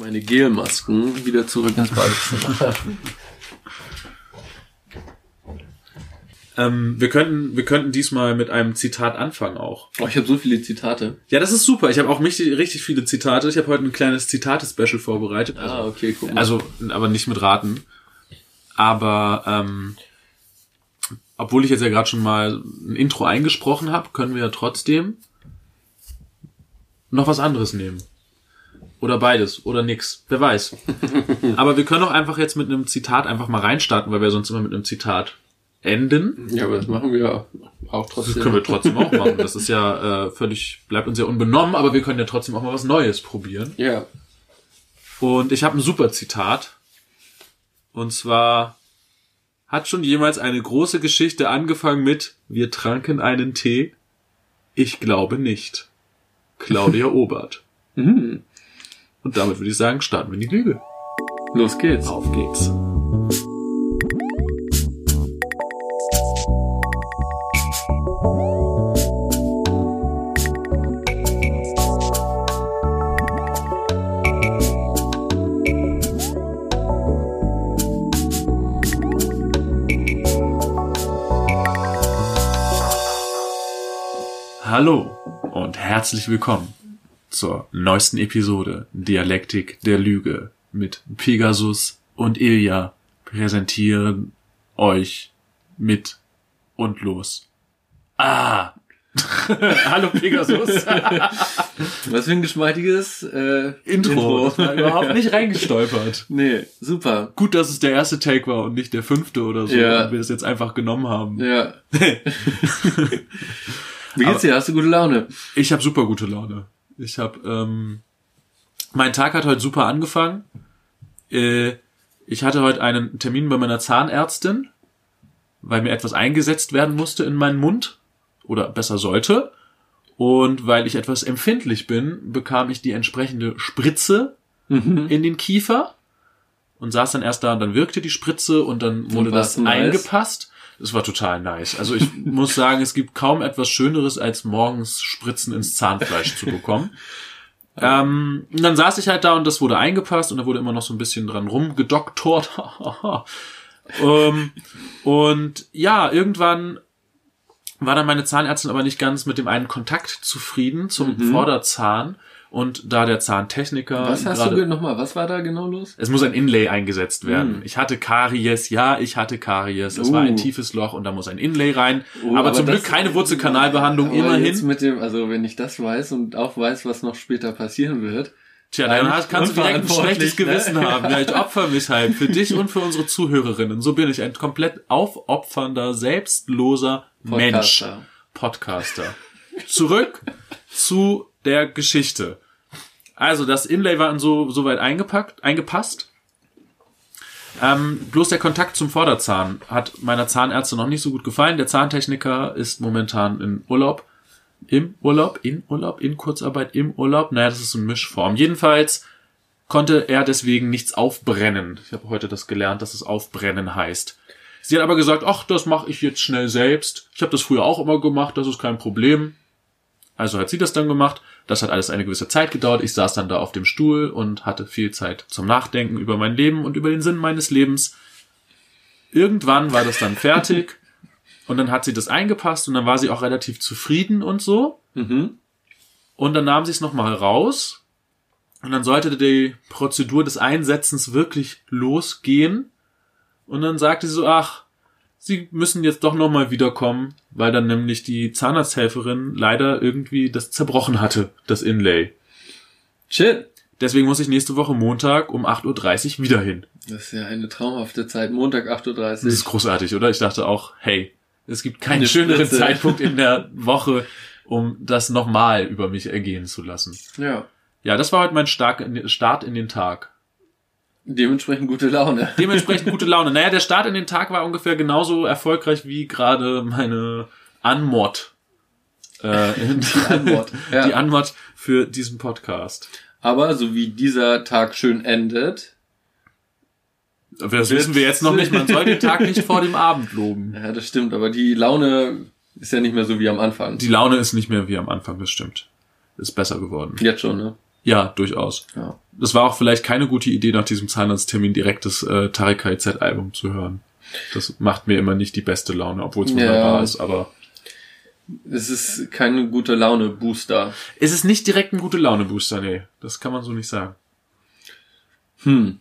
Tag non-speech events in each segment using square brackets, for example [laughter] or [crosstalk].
meine Gelmasken wieder zurück ins Badezimmer. [laughs] Ähm, wir könnten, wir könnten diesmal mit einem Zitat anfangen auch. Oh, ich habe so viele Zitate. Ja, das ist super. Ich habe auch richtig, richtig viele Zitate. Ich habe heute ein kleines Zitate-Special vorbereitet. Ah, okay, guck mal. Also, aber nicht mit Raten. Aber ähm, obwohl ich jetzt ja gerade schon mal ein Intro eingesprochen habe, können wir ja trotzdem noch was anderes nehmen. Oder beides. Oder nix. Wer weiß. [laughs] aber wir können auch einfach jetzt mit einem Zitat einfach mal reinstarten, weil wir sonst immer mit einem Zitat enden. ja, aber das machen wir auch Das trotzdem. können wir trotzdem auch machen. Das ist ja [laughs] äh, völlig, bleibt uns ja unbenommen, aber wir können ja trotzdem auch mal was Neues probieren. Ja. Und ich habe ein super Zitat. Und zwar hat schon jemals eine große Geschichte angefangen mit Wir tranken einen Tee? Ich glaube nicht. Claudia [laughs] Obert. Mhm. Und damit würde ich sagen, starten wir in die Lüge. Los geht's. Auf geht's. Hallo und herzlich willkommen zur neuesten Episode Dialektik der Lüge mit Pegasus und Ilja präsentieren euch mit und los. Ah! [laughs] Hallo Pegasus. [laughs] Was für ein geschmeidiges äh, Intro. War überhaupt nicht reingestolpert. [laughs] Nee, super. Gut, dass es der erste Take war und nicht der fünfte oder so. Ja. Und wir es jetzt einfach genommen haben. Ja. Wie geht's dir? Hast du gute Laune? Ich habe super gute Laune. Ich habe ähm, mein Tag hat heute super angefangen. Äh, ich hatte heute einen Termin bei meiner Zahnärztin, weil mir etwas eingesetzt werden musste in meinen Mund oder besser sollte. Und weil ich etwas empfindlich bin, bekam ich die entsprechende Spritze in den Kiefer und saß dann erst da und dann wirkte die Spritze und dann wurde war's das eingepasst. Das war total nice. Also ich [laughs] muss sagen, es gibt kaum etwas Schöneres, als morgens Spritzen ins Zahnfleisch zu bekommen. [laughs] Ähm, und dann saß ich halt da und das wurde eingepasst und da wurde immer noch so ein bisschen dran rumgedoktort. [laughs] ähm, und ja, irgendwann war dann meine Zahnärztin aber nicht ganz mit dem einen Kontakt zufrieden zum Vorderzahn. Und da der Zahntechniker. Was hast gerade- du nochmal? Was war da genau los? es muss ein Inlay eingesetzt werden. Hm. Ich hatte Karies, ja, ich hatte Karies. Es Uh. war ein tiefes Loch und da muss ein Inlay rein. Oh, aber, aber zum Glück keine Wurzelkanalbehandlung immerhin. Jetzt mit dem, also wenn ich das weiß und auch weiß, was noch später passieren wird. Tja, dann hast, kannst du direkt ein schlechtes ne? Gewissen [laughs] haben. Ja, ich opfer mich halt für dich und für unsere Zuhörerinnen. So bin ich ein komplett aufopfernder, selbstloser Mensch. Podcaster. Podcaster. Zurück zu der Geschichte. Also das Inlay war so soweit eingepackt, eingepasst. Ähm, bloß der Kontakt zum Vorderzahn hat meiner Zahnärztin noch nicht so gut gefallen. Der Zahntechniker ist momentan in Urlaub. Im Urlaub, in Urlaub, in Kurzarbeit, im Urlaub. Naja, das ist so eine Mischform. Jedenfalls konnte er deswegen nichts aufbrennen. Ich habe heute das gelernt, dass es aufbrennen heißt. Sie hat aber gesagt, ach, das mache ich jetzt schnell selbst. Ich habe das früher auch immer gemacht, das ist kein Problem. Also hat sie das dann gemacht. Das hat alles eine gewisse Zeit gedauert. Ich saß dann da auf dem Stuhl und hatte viel Zeit zum Nachdenken über mein Leben und über den Sinn meines Lebens. Irgendwann war das dann fertig [laughs] und dann hat sie das eingepasst und dann war sie auch relativ zufrieden und so. Mhm. Und dann nahm sie es nochmal raus und dann sollte die Prozedur des Einsetzens wirklich losgehen. Und dann sagte sie so, ach, sie müssen jetzt doch nochmal wiederkommen, weil dann nämlich die Zahnarzthelferin leider irgendwie das zerbrochen hatte, das Inlay. Shit. Deswegen muss ich nächste Woche Montag um 8.30 Uhr wieder hin. Das ist ja eine traumhafte Zeit. Montag 8.30 Das Uhr. ist großartig, oder? Ich dachte auch, hey, es gibt keinen Eine schöneren Spritze. Zeitpunkt in der [laughs] Woche, um das nochmal über mich ergehen zu lassen. Ja. Ja, das war heute mein Start in den Tag. Dementsprechend gute Laune. [laughs] Dementsprechend gute Laune. Naja, der Start in den Tag war ungefähr genauso erfolgreich wie gerade meine Anmod. Äh, [laughs] die Anmod, ja. Die Anmod für diesen Podcast. Aber so wie dieser Tag schön endet, Das wissen wir jetzt noch nicht. Man soll den Tag nicht vor dem Abend loben. ja, das stimmt, aber die Laune ist ja nicht mehr so wie am Anfang. Die Laune ist nicht mehr wie am Anfang, das stimmt. Ist besser geworden. Jetzt schon, ne? Ja, durchaus. Ja. Das war auch vielleicht keine gute Idee, nach diesem Zahnarzttermin direkt das äh, Tarek KZ-Album zu hören. Das macht mir immer nicht die beste Laune, obwohl es wunderbar Ja. ist, aber Es ist keine gute Laune-Booster. es ist nicht direkt ein gute Laune-Booster, nee. Das kann man so nicht sagen. Hm.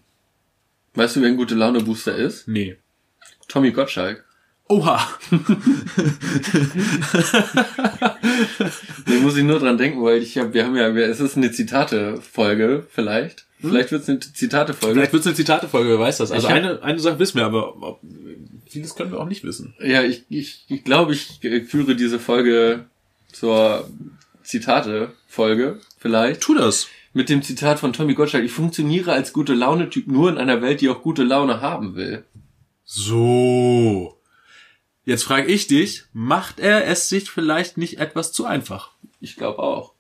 Weißt du, wer ein gute Laune-Booster ist? Nee. Tommy Gottschalk. Oha! [laughs] Da muss ich nur dran denken, weil ich hab, wir haben ja, es ist eine Zitate-Folge, vielleicht. Vielleicht wird es eine Zitate-Folge. Vielleicht wird es eine Zitate-Folge, wer weiß das. Also Ich hab- eine, eine Sache wissen wir, aber ob, vieles können wir auch nicht wissen. Ja, ich, ich, ich glaube, ich äh, führe diese Folge zur Zitate-Folge, vielleicht. Tu das. Mit dem Zitat von Tommy Gottschalk. Ich funktioniere als gute Laune-Typ nur in einer Welt, die auch gute Laune haben will. So. Jetzt frage ich dich, macht er es sich vielleicht nicht etwas zu einfach? Ich glaube auch.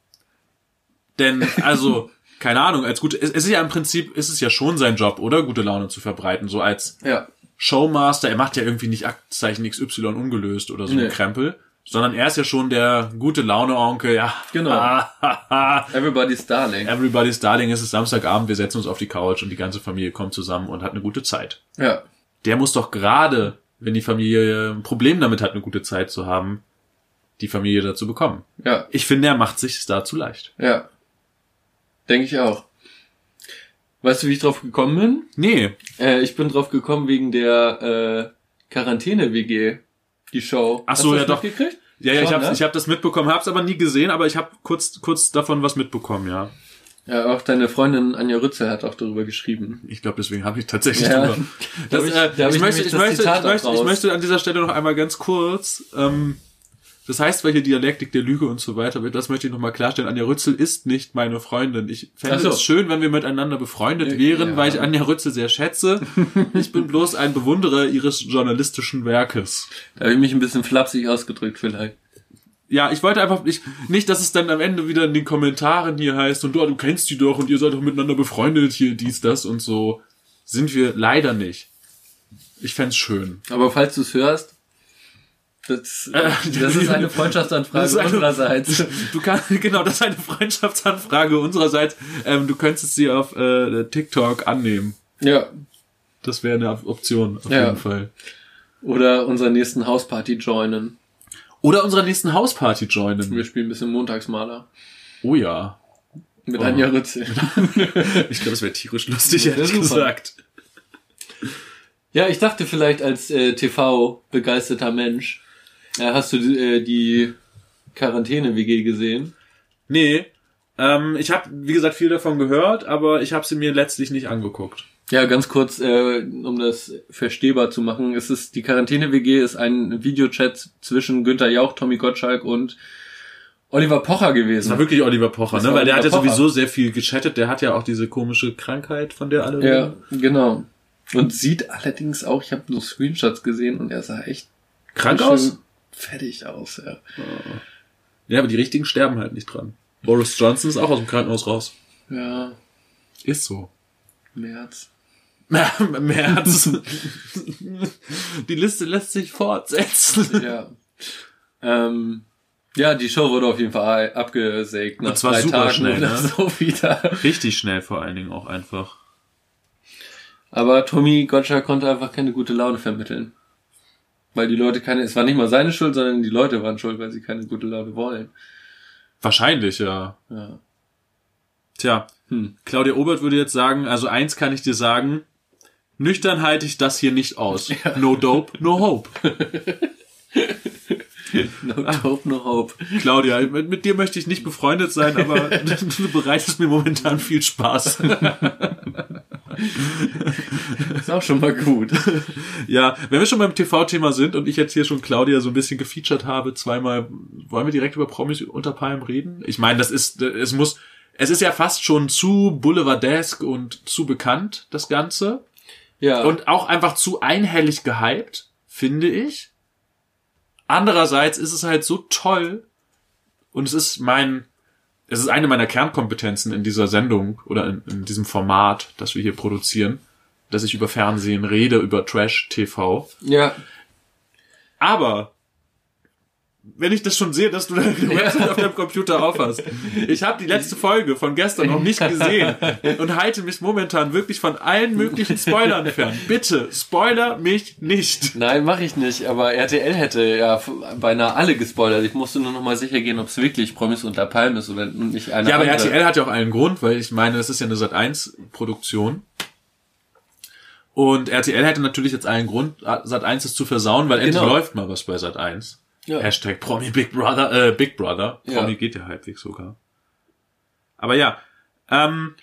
Denn, also, [laughs] keine Ahnung, als gute, es ist ja im Prinzip, ist es ja schon sein Job, oder? Gute Laune zu verbreiten, so als Ja. Showmaster, er macht ja irgendwie nicht Aktzeichen XY ungelöst oder so Nee. ein Krempel, sondern er ist ja schon der gute Laune-Onkel, ja. Genau. [laughs] Everybody's Darling. Everybody's Darling, es ist Samstagabend, wir setzen uns auf die Couch und die ganze Familie kommt zusammen und hat eine gute Zeit. Ja. Der muss doch gerade, wenn die Familie ein Problem damit hat, eine gute Zeit zu haben, die Familie dazu bekommen. Ja. Ich finde, er macht sich dazu leicht. Ja. Denke ich auch. Weißt du, wie ich drauf gekommen bin? Nee, Äh, ich bin drauf gekommen wegen der äh, Quarantäne-WG, die Show. Ach so, Hast du ja das doch. ja, ja, ich Schon, habe ne? ich hab das mitbekommen, hab's aber nie gesehen, aber ich habe kurz, kurz davon was mitbekommen, ja. Ja, auch deine Freundin Anja Rützel hat auch darüber geschrieben. Ich glaube, deswegen habe ich tatsächlich Ja. drüber. [laughs] Da Das, hab ich- äh, da ich, ich möchte, ich, möchte, ich, möchte, ich raus. möchte an dieser Stelle noch einmal ganz kurz, ähm, das heißt, welche Dialektik der Lüge und so weiter wird, das möchte ich nochmal klarstellen. Anja Rützel ist nicht meine Freundin. Ich fände so. es schön, wenn wir miteinander befreundet Ja. wären, weil ich Anja Rützel sehr schätze. [laughs] Ich bin bloß ein Bewunderer ihres journalistischen Werkes. Da habe ich mich ein bisschen flapsig ausgedrückt vielleicht. Ja, ich wollte einfach nicht, nicht, dass es dann am Ende wieder in den Kommentaren hier heißt und du, du kennst die doch und ihr seid doch miteinander befreundet, hier dies, das und so. Sind wir leider nicht. Ich fänd's schön. Aber falls du es hörst, das, [laughs] das ist eine [laughs] Freundschaftsanfrage eine- unsererseits. [laughs] Du kannst, genau, das ist eine Freundschaftsanfrage unsererseits. Ähm, du könntest sie auf äh, TikTok annehmen. Ja. Das wäre eine Option, auf Ja. jeden Fall. Oder unserer nächsten Hausparty joinen. Oder unserer nächsten Hausparty joinen. Wir spielen ein bisschen Montagsmaler. Oh ja. Mit Oh. Anja Rützel. [laughs] Ich glaube, es wäre tierisch lustig, Ja, ehrlich gesagt. Ja, ich dachte vielleicht als äh, TV-begeisterter Mensch, äh, hast du äh, die Quarantäne-WG gesehen? Nee, ähm, ich habe, wie gesagt, viel davon gehört, aber ich habe sie mir letztlich nicht angeguckt. Ja, ganz kurz, äh, um das verstehbar zu machen. Es ist, die Quarantäne-WG ist ein Videochat zwischen Günther Jauch, Tommy Gottschalk und Oliver Pocher Das war gewesen. wirklich Oliver Pocher, Das ne? Weil der hat ja Oliver Pocher. sowieso sehr viel gechattet. Der hat ja auch diese komische Krankheit, von der alle Ja, reden. genau. Und sieht allerdings auch, ich habe nur Screenshots gesehen und er sah echt krank aus. Fertig aus, ja. Ja, aber die richtigen sterben halt nicht dran. Boris Johnson ist auch aus dem Krankenhaus raus. Ja, Ist so. März. März. [laughs] Die Liste lässt sich fortsetzen. Ja. ähm, ja, die Show wurde auf jeden Fall abgesägt nach Und zwar super Tagen schnell, ne? so wieder. Richtig schnell vor allen Dingen auch einfach. Aber Tommy Gottschalk konnte einfach keine gute Laune vermitteln. Weil die Leute keine, es war nicht mal seine Schuld, sondern die Leute waren schuld, weil sie keine gute Laune wollen. Wahrscheinlich, ja. Ja. Tja, Hm. Claudia Obert würde jetzt sagen, also eins kann ich dir sagen, nüchtern halte ich das hier nicht aus. [laughs] No dope, no hope. [laughs] No Ah. hope, no hope. Claudia, mit, mit dir möchte ich nicht befreundet sein, aber [laughs] du bereitest mir momentan viel Spaß. Ist auch schon mal gut. Ja, wenn wir schon beim TV-Thema sind und ich jetzt hier schon Claudia so ein bisschen gefeatured habe, zweimal, wollen wir direkt über Promis unter Palm reden? Ich meine, das ist, es muss, es ist ja fast schon zu boulevardesk und zu bekannt, das Ganze. Ja. Und auch einfach zu einhellig gehypt, finde ich. Andererseits ist es halt so toll und es ist mein, es ist eine meiner Kernkompetenzen in dieser Sendung oder in, in diesem Format, das wir hier produzieren, dass ich über Fernsehen rede, über Trash-TV. ja. Aber wenn ich das schon sehe, dass du deine Website auf deinem Computer aufhast. Ich habe die letzte Folge von gestern noch nicht gesehen und halte mich momentan wirklich von allen möglichen Spoilern fern. Bitte, spoiler mich nicht. Nein, mache ich nicht, aber RTL hätte ja beinahe alle gespoilert. Ich musste nur noch mal sicher gehen, ob es wirklich Promis unter Palm ist oder nicht eine Ja, aber andere. RTL hat ja auch einen Grund, weil ich meine, das ist ja eine Sat1-Produktion. Und RTL hätte natürlich jetzt einen Grund, Sat1 es zu versauen, weil endlich Genau. läuft mal was bei Sat1. Ja. Hashtag Promi Big Brother, äh, Big Brother. Ja. Promi geht ja halbwegs sogar. Aber ja, ähm,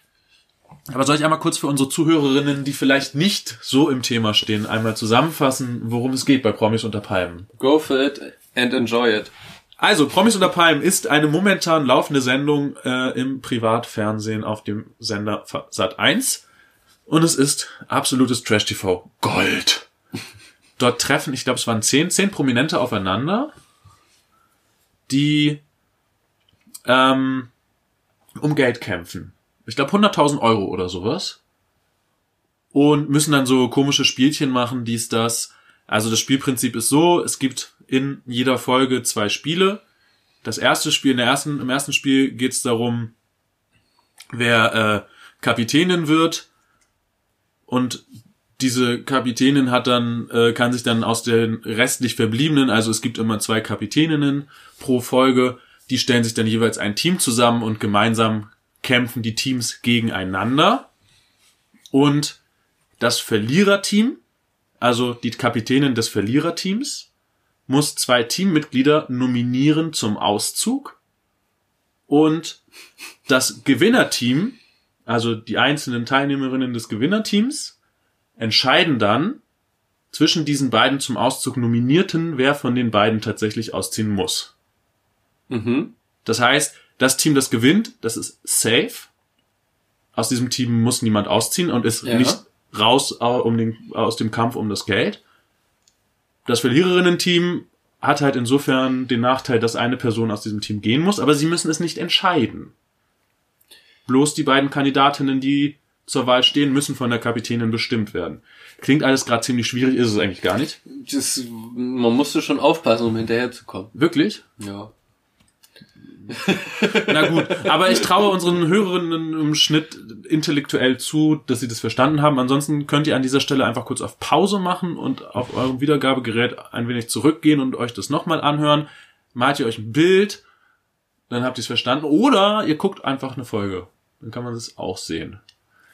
aber soll ich einmal kurz für unsere Zuhörerinnen, die vielleicht nicht so im Thema stehen, einmal zusammenfassen, worum es geht bei Promis unter Palmen? Go for it and enjoy it. Also, Promis unter Palmen ist eine momentan laufende Sendung äh, im Privatfernsehen auf dem Sender Sat 1 und es ist absolutes Trash-TV Gold. Dort treffen, ich glaube, es waren zehn, zehn Prominente aufeinander, die ähm, um Geld kämpfen. Ich glaube 100.000 Euro oder sowas. Und müssen dann so komische Spielchen machen, dies, das. Also das Spielprinzip ist so, es gibt in jeder Folge zwei Spiele. Das erste Spiel, in der ersten, im ersten Spiel geht es darum, wer äh, Kapitänin wird. Und diese Kapitänin hat dann, äh, kann sich dann aus den restlich verbliebenen, also es gibt immer zwei Kapitäninnen pro Folge, die stellen sich dann jeweils ein Team zusammen und gemeinsam kämpfen die Teams gegeneinander. Und das Verliererteam, also die Kapitänin des Verliererteams, muss zwei Teammitglieder nominieren zum Auszug. Und das Gewinnerteam, also die einzelnen Teilnehmerinnen des Gewinnerteams, entscheiden dann zwischen diesen beiden zum Auszug nominierten, wer von den beiden tatsächlich ausziehen muss. Mhm. Das heißt, das Team, das gewinnt, das ist safe. Aus diesem Team muss niemand ausziehen und ist Ja. nicht raus au- um den, aus dem Kampf um das Geld. Das Verliererinnen-Team hat halt insofern den Nachteil, dass eine Person aus diesem Team gehen muss, aber sie müssen es nicht entscheiden. Bloß die beiden Kandidatinnen, die zur Wahl stehen, müssen von der Kapitänin bestimmt werden. Klingt alles gerade ziemlich schwierig, ist es eigentlich gar nicht. Das, man musste schon aufpassen, um hinterherzukommen. Wirklich? Ja. [laughs] Na gut, aber ich traue unseren Hörerinnen im Schnitt intellektuell zu, dass sie das verstanden haben. Ansonsten könnt ihr an dieser Stelle einfach kurz auf Pause machen und auf eurem Wiedergabegerät ein wenig zurückgehen und euch das nochmal anhören. Malt ihr euch ein Bild, dann habt ihr es verstanden. Oder ihr guckt einfach eine Folge. Dann kann man das auch sehen.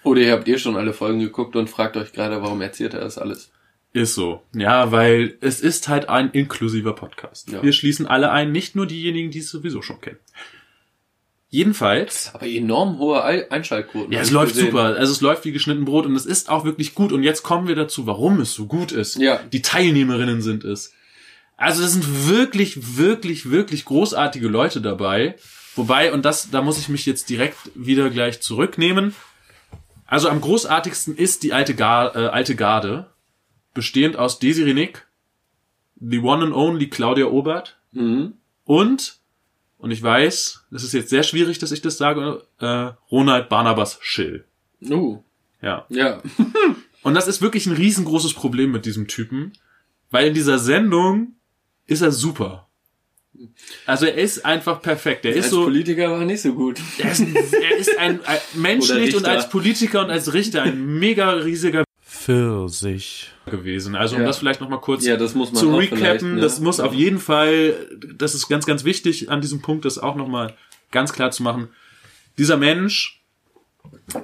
Oder ihr habt eh schon alle Folgen geguckt und fragt euch gerade, warum erzählt er das alles? Ist so. Ja, weil es ist halt ein inklusiver Podcast. Ja. Wir schließen alle ein, nicht nur diejenigen, die es sowieso schon kennen. Jedenfalls Aber enorm hohe Ei- Einschaltquoten. Ja, es läuft gesehen. super. Also es läuft wie geschnitten Brot und es ist auch wirklich gut. Und jetzt kommen wir dazu, warum es so gut ist. Ja. Die Teilnehmerinnen sind es. Also das sind wirklich, wirklich, wirklich großartige Leute dabei. Wobei, und das, da muss ich mich jetzt direkt wieder gleich zurücknehmen. Also am großartigsten ist die alte, Gar, äh, alte Garde, bestehend aus Desiree Nick, the one and only Claudia Obert Mhm. und, und ich weiß, das ist jetzt sehr schwierig, dass ich das sage, äh, Ronald Barnabas Schill. Uh, Ja. ja. [laughs] Und das ist wirklich ein riesengroßes Problem mit diesem Typen, weil in dieser Sendung ist er super. Also er ist einfach perfekt. Er ist Als so, Politiker war er nicht so gut. er ist, er ist ein, ein [laughs] menschlich und als Politiker und als Richter ein mega riesiger Pfirsich gewesen. Also um Ja. das vielleicht noch mal kurz Ja, das muss man zu recappen, ne? das muss auf jeden Fall, das ist ganz, ganz wichtig an diesem Punkt, das auch noch mal ganz klar zu machen. Dieser Mensch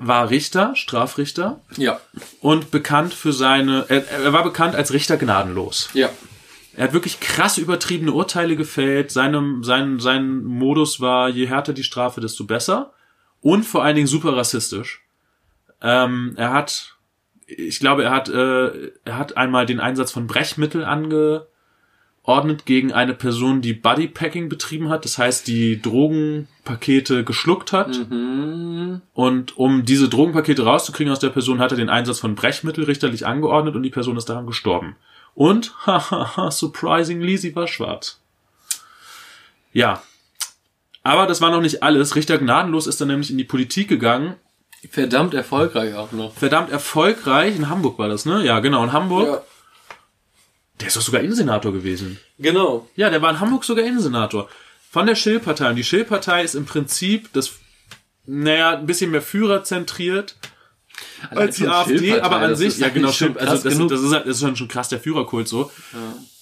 war Richter, Strafrichter Ja, und bekannt für seine, er, er war bekannt als Richter gnadenlos. ja. Er hat wirklich krass übertriebene Urteile gefällt. Seinem, sein, sein Modus war, je härter die Strafe, desto besser. Und vor allen Dingen super rassistisch. Ähm, er hat, ich glaube, er hat, äh, er hat einmal den Einsatz von Brechmittel angeordnet gegen eine Person, die Bodypacking betrieben hat. Das heißt, die Drogenpakete geschluckt hat. Mhm. Und um diese Drogenpakete rauszukriegen aus der Person, hat er den Einsatz von Brechmittel richterlich angeordnet und die Person ist daran gestorben. Und, [laughs] hahaha, surprisingly, sie war schwarz. Ja. Aber das war noch nicht alles. Richter Gnadenlos ist dann nämlich in die Politik gegangen. Verdammt erfolgreich auch noch. Verdammt erfolgreich. In Hamburg war das, ne? Ja, genau, in Hamburg. Ja. Der ist doch sogar Innensenator gewesen. Genau. Ja, der war in Hamburg sogar Innensenator. Von der Schill-Partei. Und die Schill-Partei ist im Prinzip das, naja, ein bisschen mehr führerzentriert als die AfD, aber an sich, ist ja [laughs] genau, also krass das, das, ist, halt- das ist schon, schon krass der Führerkult so.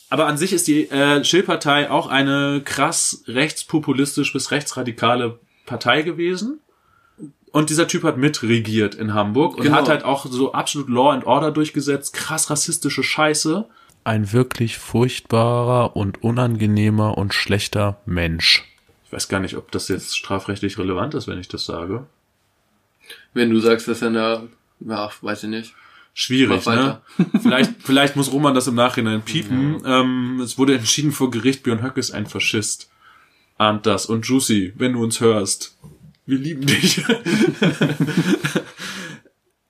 Aber an sich ist die äh, Schill-Partei auch eine krass rechtspopulistisch bis rechtsradikale Partei gewesen. Und dieser Typ hat mitregiert in Hamburg und Genau. hat halt auch so absolut Law and Order durchgesetzt, krass rassistische Scheiße. Ein wirklich furchtbarer und unangenehmer und schlechter Mensch. Ich weiß gar nicht, ob das jetzt strafrechtlich relevant ist, wenn ich das sage. Wenn du sagst, dass er eine, ja, weiß ich nicht. Schwierig, ne? vielleicht, [laughs] vielleicht muss Roman das im Nachhinein piepen. Ähm, es wurde entschieden vor Gericht, Björn Höcke ist ein Faschist. Ahnt das. Und Juicy, wenn du uns hörst, wir lieben dich. [laughs]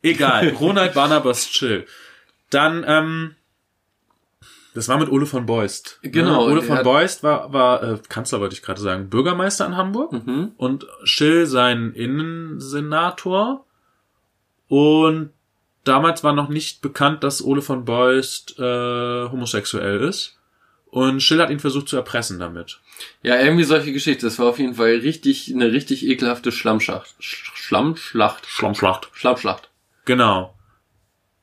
Egal. Ronald Barnabas Chill. Dann, ähm, das war mit Ole von Beust. Genau, Ne? Ole von Beust war, war äh, Kanzler, wollte ich gerade sagen, Bürgermeister in Hamburg Mhm. und Schill sein Innensenator. Und damals war noch nicht bekannt, dass Ole von Beust äh, homosexuell ist. Und Schill hat ihn versucht zu erpressen damit. Ja, irgendwie solche Geschichte. Das war auf jeden Fall richtig, eine richtig ekelhafte Schlammschacht. Sch Schlammschlacht. Schlammschlacht. Schlammschlacht. Genau.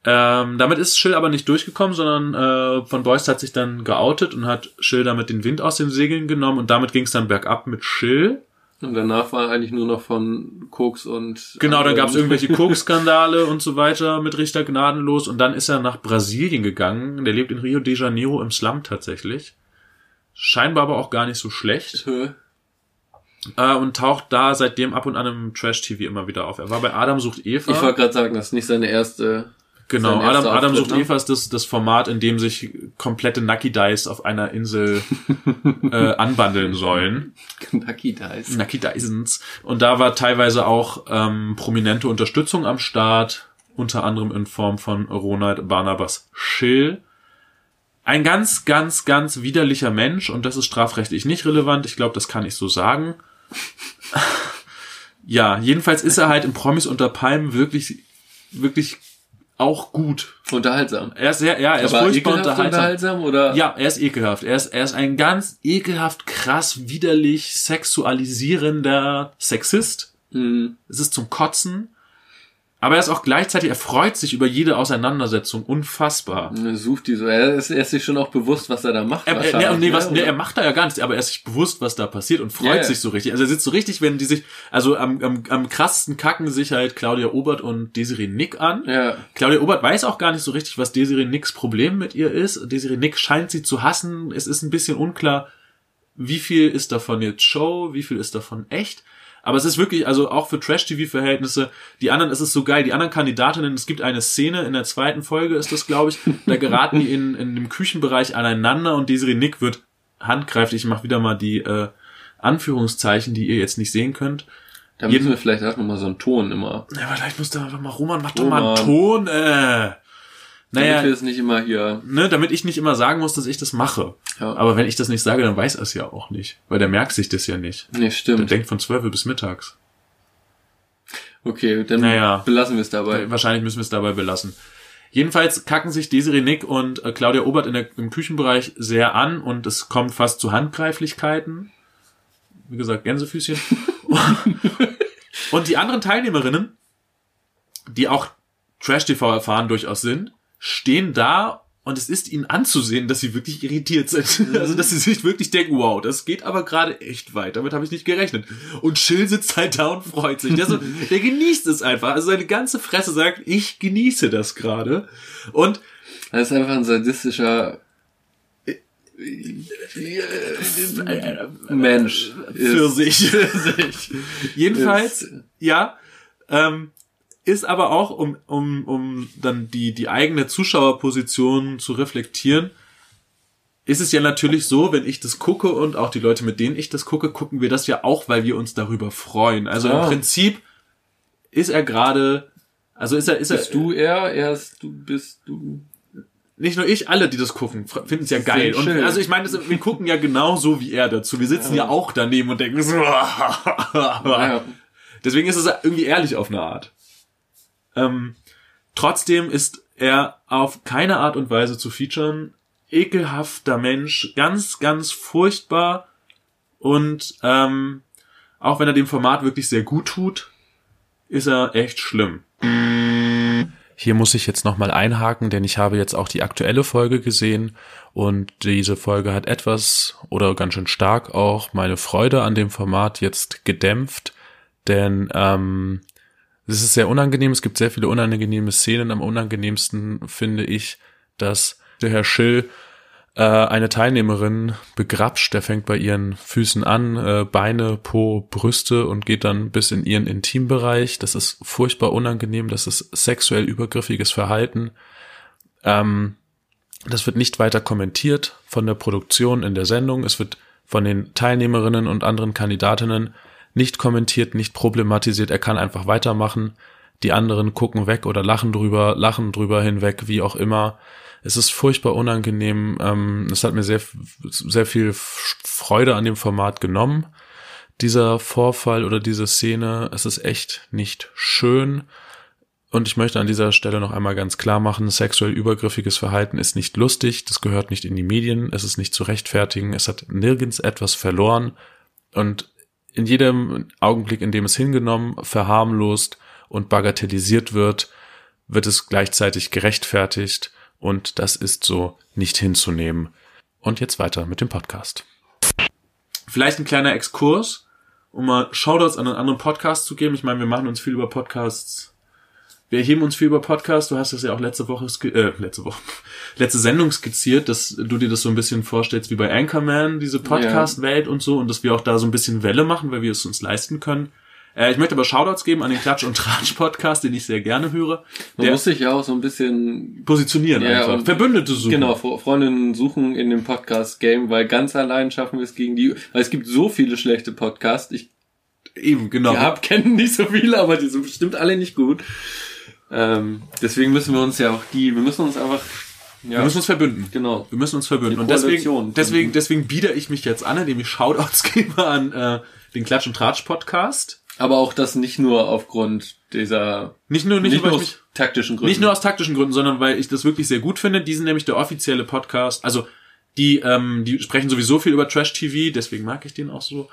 Ähm, damit ist Schill aber nicht durchgekommen, sondern äh, von Beust hat sich dann geoutet und hat Schill damit den Wind aus den Segeln genommen und damit ging es dann bergab mit Schill. Und danach war eigentlich nur noch von Koks und... Genau, dann gab es [laughs] irgendwelche Koks-Skandale und so weiter mit Richter gnadenlos und dann ist er nach Brasilien gegangen. Der lebt in Rio de Janeiro im Slum tatsächlich. Scheinbar aber auch gar nicht so schlecht. Äh, und taucht da seitdem ab und an im Trash-TV immer wieder auf. Er war bei Adam sucht Eva. Ich wollte gerade sagen, das ist nicht seine erste... genau, Adam, Adam Auftritt, sucht ne? Eva ist das, das Format, in dem sich komplette Nucky Dice auf einer Insel [laughs] äh, anbandeln sollen. Nucky Dice. Nucky Dysons. Und da war teilweise auch ähm, prominente Unterstützung am Start, unter anderem in Form von Ronald Barnabas Schill. Ein ganz, ganz, ganz widerlicher Mensch und das ist strafrechtlich nicht relevant. Ich glaube, das kann ich so sagen. [laughs] ja, jedenfalls ist er halt in Promis unter Palmen wirklich, wirklich auch gut. Unterhaltsam. Er ist sehr, ja, er ist Aber furchtbar ekelhaft unterhaltsam. unterhaltsam oder? Ja, er ist ekelhaft. Er ist, er ist ein ganz ekelhaft, krass, widerlich sexualisierender Sexist. Mhm. Es ist zum Kotzen. Aber er ist auch gleichzeitig, er freut sich über jede Auseinandersetzung. Unfassbar. Er sucht die so. Er ist, er ist sich schon auch bewusst, was er da macht. Er, er, nee, was, ne? nee, er macht da ja gar nichts, aber er ist sich bewusst, was da passiert und freut ja. sich so richtig. Also er sitzt so richtig, wenn die sich, also am, am, am krassesten kacken sich halt Claudia Obert und Desiree Nick an. Ja. Claudia Obert weiß auch gar nicht so richtig, was Desiree Nicks Problem mit ihr ist. Desiree Nick scheint sie zu hassen. Es ist ein bisschen unklar, wie viel ist davon jetzt Show, wie viel ist davon echt. Aber es ist wirklich, also auch für Trash-TV-Verhältnisse, die anderen, es ist so geil, die anderen Kandidatinnen, es gibt eine Szene, in der zweiten Folge ist das, glaube ich, [laughs] da geraten die in, in dem Küchenbereich aneinander und Desiree Nick wird handgreiflich, ich mache wieder mal die äh, Anführungszeichen, die ihr jetzt nicht sehen könnt. Da Jeden- müssen wir vielleicht auch nochmal so einen Ton immer. Ja, vielleicht muss da doch mal, Roman, mach doch mal einen Roman. Ton, äh. Damit Naja, wir es nicht immer hier. ne, damit ich nicht immer sagen muss, dass ich das mache. Ja. Aber wenn ich das nicht sage, dann weiß er es ja auch nicht. Weil der merkt sich das ja nicht. Nee, Der stimmt. denkt von 12 bis mittags. Okay, dann Naja. belassen wir es dabei. Wahrscheinlich müssen wir es dabei belassen. Jedenfalls kacken sich Desiree Nick und äh, Claudia Obert in der, im Küchenbereich sehr an und es kommt fast zu Handgreiflichkeiten. Wie gesagt, Gänsefüßchen. [laughs] und die anderen Teilnehmerinnen, die auch Trash-TV erfahren durchaus sind, stehen da und es ist ihnen anzusehen, dass sie wirklich irritiert sind. [laughs] Also, dass sie sich wirklich denken, wow, das geht aber gerade echt weit. Damit habe ich nicht gerechnet. Und Chill sitzt halt da und freut sich. Der, so, [laughs] der genießt es einfach. Also seine ganze Fresse sagt, ich genieße das gerade. Und Das ist einfach ein sadistischer Mensch. für Ist- sich. Jedenfalls, ja, ähm, ist aber auch, um, um, um dann die, die eigene Zuschauerposition zu reflektieren, ist es ja natürlich so, wenn ich das gucke und auch die Leute, mit denen ich das gucke, gucken wir das ja auch, weil wir uns darüber freuen. Also Ah. im Prinzip ist er gerade, also ist er, ist er, Bist du er? Er ist, du bist du. nicht nur ich, alle, die das gucken, finden es ja geil. Und also ich meine, wir gucken ja genauso wie er dazu. Wir sitzen ja, auch daneben und denken so, [laughs] Ja. Deswegen ist es irgendwie ehrlich auf eine Art. Ähm, trotzdem ist er auf keine Art und Weise zu featuren. ekelhafter Mensch, ganz, ganz furchtbar und ähm, auch wenn er dem Format wirklich sehr gut tut, ist er echt schlimm. Hier muss ich jetzt nochmal einhaken, denn ich habe jetzt auch die aktuelle Folge gesehen und diese Folge hat etwas oder ganz schön stark auch meine Freude an dem Format jetzt gedämpft, denn ähm, es ist sehr unangenehm, es gibt sehr viele unangenehme Szenen. Am unangenehmsten finde ich, dass der Herr Schill äh, eine Teilnehmerin begrapscht, der fängt bei ihren Füßen an, äh, Beine, Po, Brüste und geht dann bis in ihren Intimbereich. Das ist furchtbar unangenehm, das ist sexuell übergriffiges Verhalten. Ähm, das wird nicht weiter kommentiert von der Produktion in der Sendung. Es wird von den Teilnehmerinnen und anderen Kandidatinnen nicht kommentiert, nicht problematisiert. Er kann einfach weitermachen. Die anderen gucken weg oder lachen drüber, lachen drüber hinweg, wie auch immer. Es ist furchtbar unangenehm. Ähm, es hat mir sehr, sehr viel Freude an dem Format genommen. Dieser Vorfall oder diese Szene, es ist echt nicht schön. Und ich möchte an dieser Stelle noch einmal ganz klar machen, sexuell übergriffiges Verhalten ist nicht lustig, das gehört nicht in die Medien, es ist nicht zu rechtfertigen, es hat nirgends etwas verloren und in jedem Augenblick, in dem es hingenommen, verharmlost und bagatellisiert wird, wird es gleichzeitig gerechtfertigt und das ist so nicht hinzunehmen. Und jetzt weiter mit dem Podcast. Vielleicht ein kleiner Exkurs, um mal Shoutouts an einen anderen Podcast zu geben. Ich meine, wir machen uns viel über Podcasts. Wir erheben uns viel über Podcasts. Du hast das ja auch letzte Woche, äh, letzte Woche, [laughs] letzte Sendung skizziert, dass du dir das so ein bisschen vorstellst wie bei Anchorman, diese Podcast-Welt und so, und dass wir auch da so ein bisschen Welle machen, weil wir es uns leisten können. Äh, ich möchte aber Shoutouts geben an den Klatsch und Tratsch Podcast, den ich sehr gerne höre. Man muss sich ja auch so ein bisschen positionieren ja, einfach. Verbündete suchen. Genau, Freundinnen suchen in dem Podcast-Game, weil ganz allein schaffen wir es gegen die, weil es gibt so viele schlechte Podcasts. Ich Eben, genau. Ja, kennen nicht so viele, aber die sind bestimmt alle nicht gut. Ähm, deswegen müssen wir uns ja auch die, wir müssen uns einfach ja. Wir müssen uns verbünden. Genau. Wir müssen uns verbünden. Und deswegen, deswegen, deswegen biete ich mich jetzt an, indem ich Shoutouts [laughs] gebe an äh, den Klatsch und Tratsch Podcast. Aber auch das nicht nur aufgrund dieser nicht nur nicht, nicht nur aus mich, taktischen Gründen. Nicht nur aus taktischen Gründen, sondern weil ich das wirklich sehr gut finde. Die sind nämlich der offizielle Podcast. Also die ähm, die sprechen sowieso viel über Trash TV, deswegen mag ich den auch so.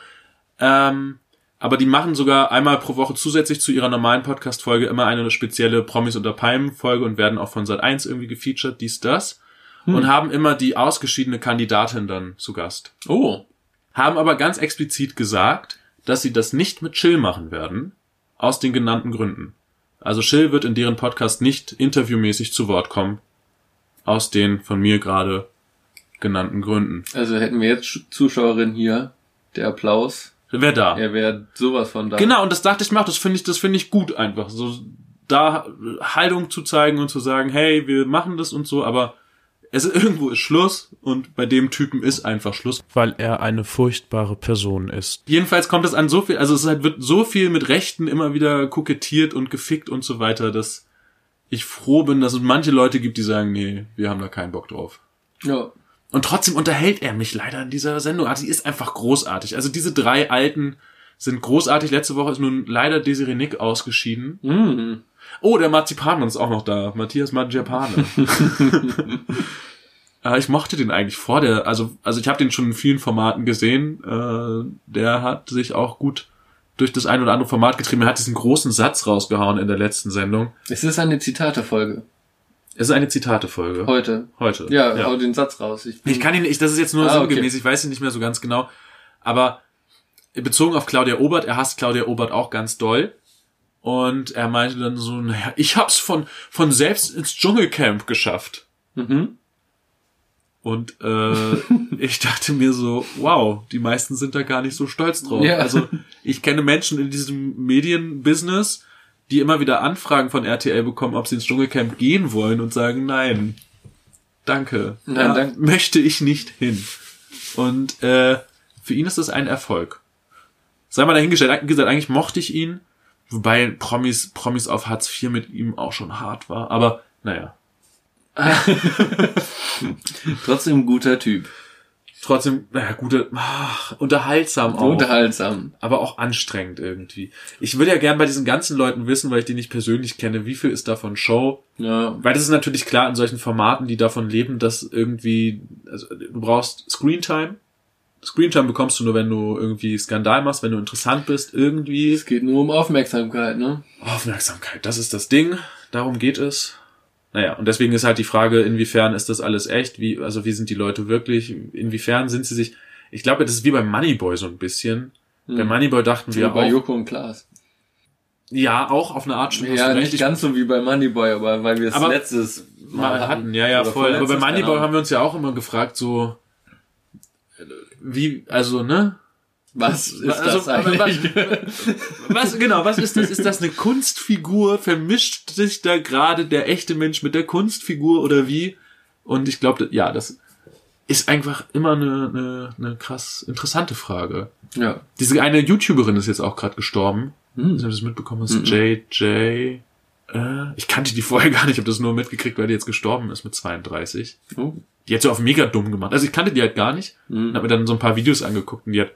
Ähm, aber die machen sogar einmal pro Woche zusätzlich zu ihrer normalen Podcast-Folge immer eine spezielle Promis unter Palmen-Folge und werden auch von Sat 1 irgendwie gefeatured, dies, das. Hm. Und haben immer die ausgeschiedene Kandidatin dann zu Gast. Oh. Haben aber ganz explizit gesagt, dass sie das nicht mit Chill machen werden, aus den genannten Gründen. Also Chill wird in deren Podcast nicht interviewmäßig zu Wort kommen, aus den von mir gerade genannten Gründen. Also hätten wir jetzt Zuschauerin hier, der Applaus. Wer da? Er wäre sowas von da. Genau, und das dachte ich mir auch, das finde ich, das finde ich gut einfach. So da Haltung zu zeigen und zu sagen, hey, wir machen das und so, aber es ist, [laughs] irgendwo ist Schluss und bei dem Typen ist einfach Schluss. Weil er eine furchtbare Person ist. Jedenfalls kommt es an so viel, also es halt, wird so viel mit Rechten immer wieder kokettiert und gefickt und so weiter, dass ich froh bin, dass es manche Leute gibt, die sagen, nee, wir haben da keinen Bock drauf. Ja. Und trotzdem unterhält er mich leider in dieser Sendung. Also, die ist einfach großartig. Also diese drei Alten sind großartig. Letzte Woche ist nun leider Desiree Nick ausgeschieden. Mhm. Oh, der Marzipanmann ist auch noch da. Matthias Marzipan. [laughs] äh, ich mochte den eigentlich vor der, also, also ich habe den schon in vielen Formaten gesehen. Äh, der hat sich auch gut durch das ein oder andere Format getrieben. Er hat diesen großen Satz rausgehauen in der letzten Sendung. Es ist eine Zitatefolge. Es ist eine Zitatefolge. Heute. Heute. Ja, ja. hau den Satz raus. Ich, ich kann ihn nicht, das ist jetzt nur ah, sinngemäß, okay. ich weiß ihn nicht mehr so ganz genau. Aber bezogen auf Claudia Obert, er hasst Claudia Obert auch ganz doll. Und er meinte dann so, naja, ich hab's von, von selbst ins Dschungelcamp geschafft. Mhm. Und äh, [laughs] ich dachte mir so, wow, die meisten sind da gar nicht so stolz drauf. Ja. Also ich kenne Menschen in diesem Medienbusiness, die immer wieder Anfragen von RTL bekommen, ob sie ins Dschungelcamp gehen wollen und sagen, nein, danke, nein, da danke. möchte ich nicht hin. Und äh, für ihn ist das ein Erfolg. Sei mal dahingestellt, gesagt, eigentlich mochte ich ihn, wobei Promis, Promis auf Hartz IV mit ihm auch schon hart war, aber naja. [laughs] Trotzdem guter Typ. Trotzdem, naja, gute, ach, unterhaltsam auch. Unterhaltsam. aber auch anstrengend irgendwie. Ich würde ja gern bei diesen ganzen Leuten wissen, weil ich die nicht persönlich kenne, wie viel ist davon Show? Ja. Weil das ist natürlich klar in solchen Formaten, die davon leben, dass irgendwie, also du brauchst Screentime. Screentime bekommst du nur, wenn du irgendwie Skandal machst, wenn du interessant bist, irgendwie. Es geht nur um Aufmerksamkeit, ne? Aufmerksamkeit, das ist das Ding. Darum geht es. Naja, und deswegen ist halt die Frage, inwiefern ist das alles echt? Wie, also wie sind die Leute wirklich? Inwiefern sind sie sich? Ich glaube, das ist wie beim Moneyboy so ein bisschen. Bei Moneyboy dachten Wie wir bei auch, Joko und Klaas. ja, auch auf eine Art schon. Ja, nicht Ich- ganz so wie bei Moneyboy, aber weil wir es letztes mal hatten. Ja, ja, voll. Aber bei Moneyboy haben wir uns ja auch immer gefragt, so, wie, also, ne? Was ist Also, das eigentlich? [laughs] Was, genau, was ist das? Ist das eine Kunstfigur? Vermischt sich da gerade der echte Mensch mit der Kunstfigur oder wie? Und ich glaube, ja, das ist einfach immer eine, eine, eine krass interessante Frage. ja. Diese eine YouTuberin ist jetzt auch gerade gestorben. Hm. Ich habe das mitbekommen, das ist JJ. Äh, ich kannte die vorher gar nicht, ich habe das nur mitgekriegt, weil die jetzt gestorben ist mit 32. Oh. Die hat so auf mega dumm gemacht. Also ich kannte die halt gar nicht und Hm. habe mir dann so ein paar Videos angeguckt und die hat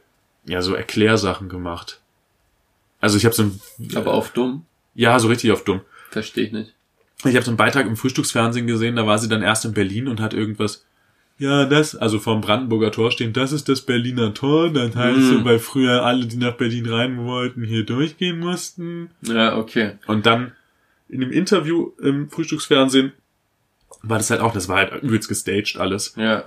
ja so Erklärsachen gemacht. Also ich habe so ein Aber auf dumm. ja so richtig auf dumm. Verstehe ich nicht. Ich habe so einen Beitrag im Frühstücksfernsehen gesehen, da war sie dann erst in Berlin und hat irgendwas ja, das, also vom Brandenburger Tor stehen, das ist das Berliner Tor, das heißt Mm. so, weil früher alle, die nach Berlin rein wollten, hier durchgehen mussten. Ja, okay. Und dann in dem Interview im Frühstücksfernsehen war das halt auch, das war halt übelst gestaged alles. Ja.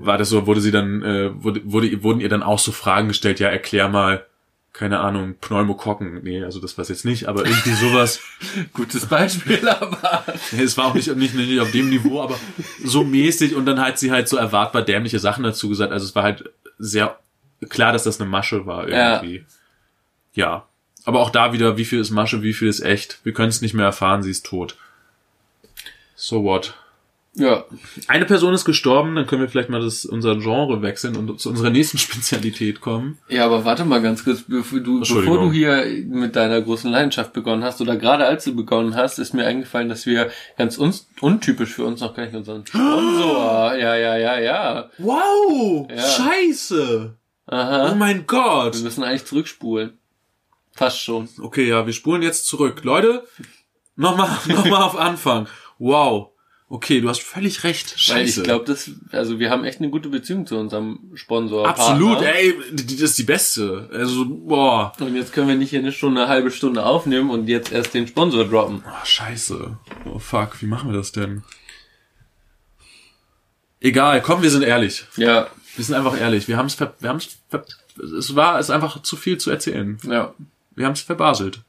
War das so, wurde sie dann, äh, wurde, wurde, wurden ihr dann auch so Fragen gestellt, ja, erklär mal, keine Ahnung, Pneumokokken. Nee, also das war's jetzt nicht, aber irgendwie sowas. [laughs] Gutes Beispiel, aber. Nee, [laughs] es war auch nicht, nicht, nicht auf dem Niveau, aber so mäßig und dann hat sie halt so erwartbar dämliche Sachen dazu gesagt. Also es war halt sehr klar, dass das eine Masche war irgendwie. Ja. Aber auch da wieder, wie viel ist Masche, wie viel ist echt? Wir können es nicht mehr erfahren, sie ist tot. So what? Ja. Eine Person ist gestorben, dann können wir vielleicht mal das, unser Genre wechseln und zu unserer nächsten [laughs] Spezialität kommen. Ja, aber warte mal ganz kurz, bevor du, bevor du hier mit deiner großen Leidenschaft begonnen hast oder gerade als du begonnen hast, ist mir eingefallen, dass wir ganz uns, untypisch für uns noch gar nicht unseren [gasps] Sponsor. Ja, ja, ja, ja. Wow! Ja. Scheiße! Oh Aha. mein Gott! Wir müssen eigentlich zurückspulen. Fast schon. Okay, ja, wir spulen jetzt zurück. Leute, nochmal [laughs] noch mal auf Anfang. Wow. Okay, du hast völlig recht. Scheiße. Weil ich glaube, das, also wir haben echt eine gute Beziehung zu unserem Sponsor. Absolut, Partner. ey, das ist die beste. Also, boah. Und jetzt können wir nicht hier eine Stunde, eine halbe Stunde aufnehmen und jetzt erst den Sponsor droppen. Oh, scheiße. Oh fuck, wie machen wir das denn? Egal, komm, wir sind ehrlich. Ja, Wir sind einfach ehrlich. Wir haben es ver wir haben's ver es war es einfach zu viel zu erzählen. ja. Wir haben es verbaselt.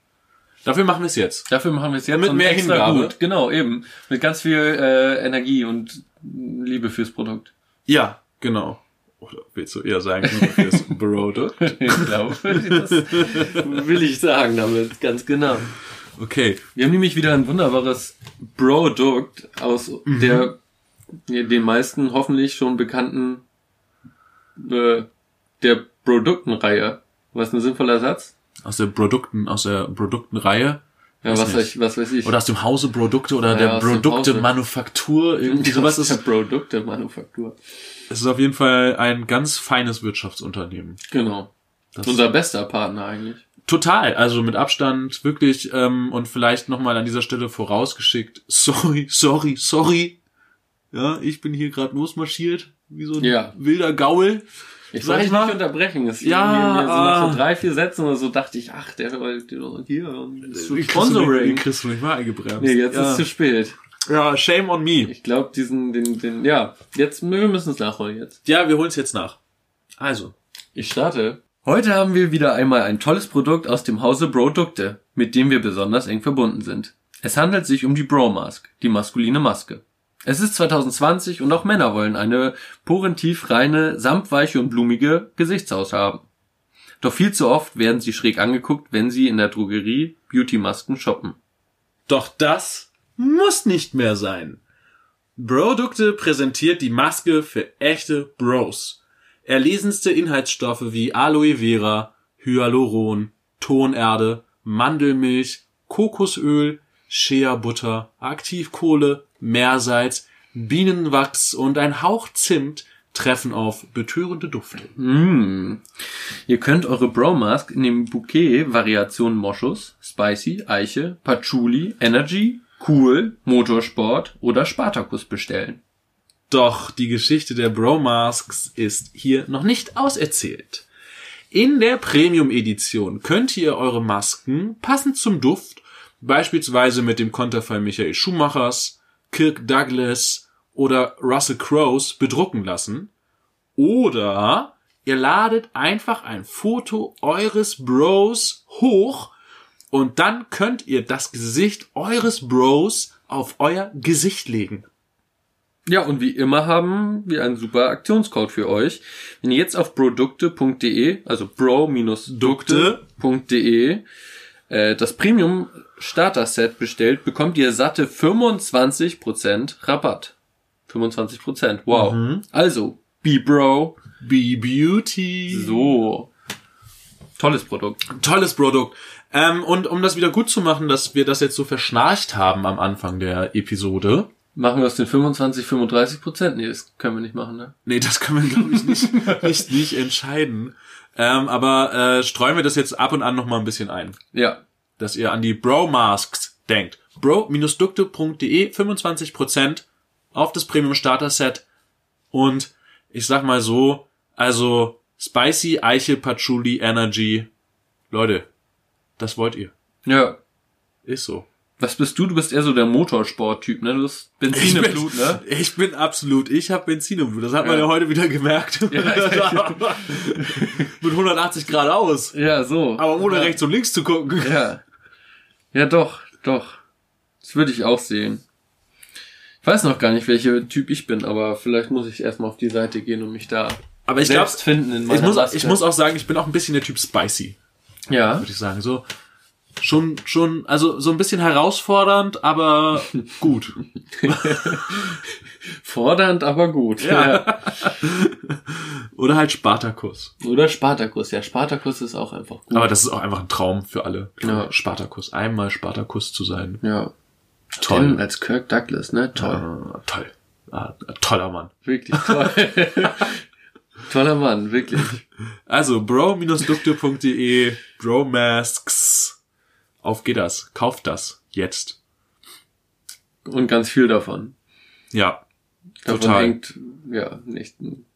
Dafür machen wir es jetzt. Dafür machen wir es jetzt Mit und mehr Hingabe. gut. Genau, eben. Mit ganz viel äh, Energie und Liebe fürs Produkt. Ja, genau. Oder willst du eher sagen, fürs [laughs] Produkt? Ich glaube, das will ich sagen damit, ganz genau. Okay. Wir haben nämlich wieder ein wunderbares Produkt aus der ja, den meisten hoffentlich schon bekannten äh, der Produktenreihe. Was ein sinnvoller Satz? Aus der Produkten, aus der Produktenreihe. Ja, Weiß was, ich, was weiß ich. Oder aus dem Hause Produkte oder Ja, der aus dem Produkte-Manufaktur. Irgendwie sowas Aus [laughs] der ist. Produktemanufaktur. Es ist auf jeden Fall ein ganz feines Wirtschaftsunternehmen. Genau. Das Unser bester Partner eigentlich. Total, also mit Abstand, wirklich, ähm, und vielleicht nochmal an dieser Stelle vorausgeschickt, [laughs] sorry, sorry, sorry. Ja, ich bin hier gerade losmarschiert, wie so ein Ja. wilder Gaul. Ich wollte ich dich nicht unterbrechen. Es Ja, mir, mir so nach ah. so drei, vier Sätzen oder so dachte ich, ach, der hier und Sponsoring. Kriegst du nicht mal eingebremst. Nee, jetzt ja. ist es zu spät. Ja, shame on me. Ich glaube, diesen, den, den, ja, jetzt, wir müssen es nachholen jetzt. Ja, wir holen es jetzt nach. Also, Ich starte. Heute haben wir wieder einmal ein tolles Produkt aus dem Hause Produkte, mit dem wir besonders eng verbunden sind. Es handelt sich um die Bro Mask, die maskuline Maske. Es ist 2020 und auch Männer wollen eine porentief reine, samtweiche und blumige Gesichtshaut haben. Doch viel zu oft werden sie schräg angeguckt, wenn sie in der Drogerie Beauty-Masken shoppen. Doch das muss nicht mehr sein. Produkte präsentiert die Maske für echte Bros. Erlesenste Inhaltsstoffe wie Aloe Vera, Hyaluron, Tonerde, Mandelmilch, Kokosöl, Shea-Butter, Aktivkohle, Meersalz, Bienenwachs und ein Hauch Zimt treffen auf betörende Dufte. Mm. Ihr könnt eure Bro Mask in dem Bouquet Variationen Moschus, Spicy, Eiche, Patchouli, Energy, Cool, Motorsport oder Spartacus bestellen. Doch die Geschichte der Bro Masks ist hier noch nicht auserzählt. In der Premium-Edition könnt ihr eure Masken passend zum Duft, beispielsweise mit dem Konterfei Michael Schumachers, Kirk Douglas oder Russell Crowes bedrucken lassen. Oder ihr ladet einfach ein Foto eures Bros hoch und dann könnt ihr das Gesicht eures Bros auf euer Gesicht legen. Ja, und wie immer haben wir einen super Aktionscode für euch. Wenn ihr jetzt auf produkte.de, also bro-dukte.de, äh, das Premium Starter Set bestellt, bekommt ihr satte 25% Rabatt. 25%, wow. Also, be bro, Be Beauty. so. Tolles Produkt. Tolles Produkt. Ähm, und um das wieder gut zu machen, dass wir das jetzt so verschnarcht haben am Anfang der Episode. Machen wir aus den 25, 35 Prozent? Nee, das können wir nicht machen, ne? Nee, das können wir, glaube ich, nicht, [laughs] nicht, nicht entscheiden. Ähm, aber äh, streuen wir das jetzt ab und an noch mal ein bisschen ein. Ja. Dass ihr an die Bro-Masks denkt. bro-dukte.de 25% auf das Premium Starter Set. Und ich sag mal so, also Spicy, Eiche, Patchouli, Energy. Leute, das wollt ihr. Ja. Ist so. Was bist du? Du bist eher so der Motorsport-Typ, ne? Du hast Benzin im Blut, ne? Ich bin absolut, ich habe Benzin im Blut. Das hat man Ja. ja heute wieder gemerkt. [laughs] Mit 180 Grad aus. Ja, so. Aber ohne ja. rechts und links zu gucken. Ja. Ja, doch, doch. Das würde ich auch sehen. Ich weiß noch gar nicht, welcher Typ ich bin, aber vielleicht muss ich erstmal auf die Seite gehen und mich da Aber ich glaube, selbst finden in meiner ich muss, ich muss auch sagen, ich bin auch ein bisschen der Typ Spicy, ja. würde ich sagen. So schon, schon, also so ein bisschen herausfordernd, aber [laughs] gut. [laughs] Fordernd, aber gut. Ja. [laughs] Oder halt Spartakus. Oder Spartakus. Ja, Spartakus ist auch einfach gut. Aber das ist auch einfach ein Traum für alle. Ja. Spartakus. Einmal Spartakus zu sein. ja. Toll. Tim als Kirk Douglas, ne? Toll. Ah, toll. Ah, toller Mann. Wirklich toll. Toller Mann, wirklich. Also bro-dukte.de Bro-Masks. Auf geht das. Kauft das. Jetzt. Und ganz viel davon. Ja. Davon Total. hängt, ja, nicht.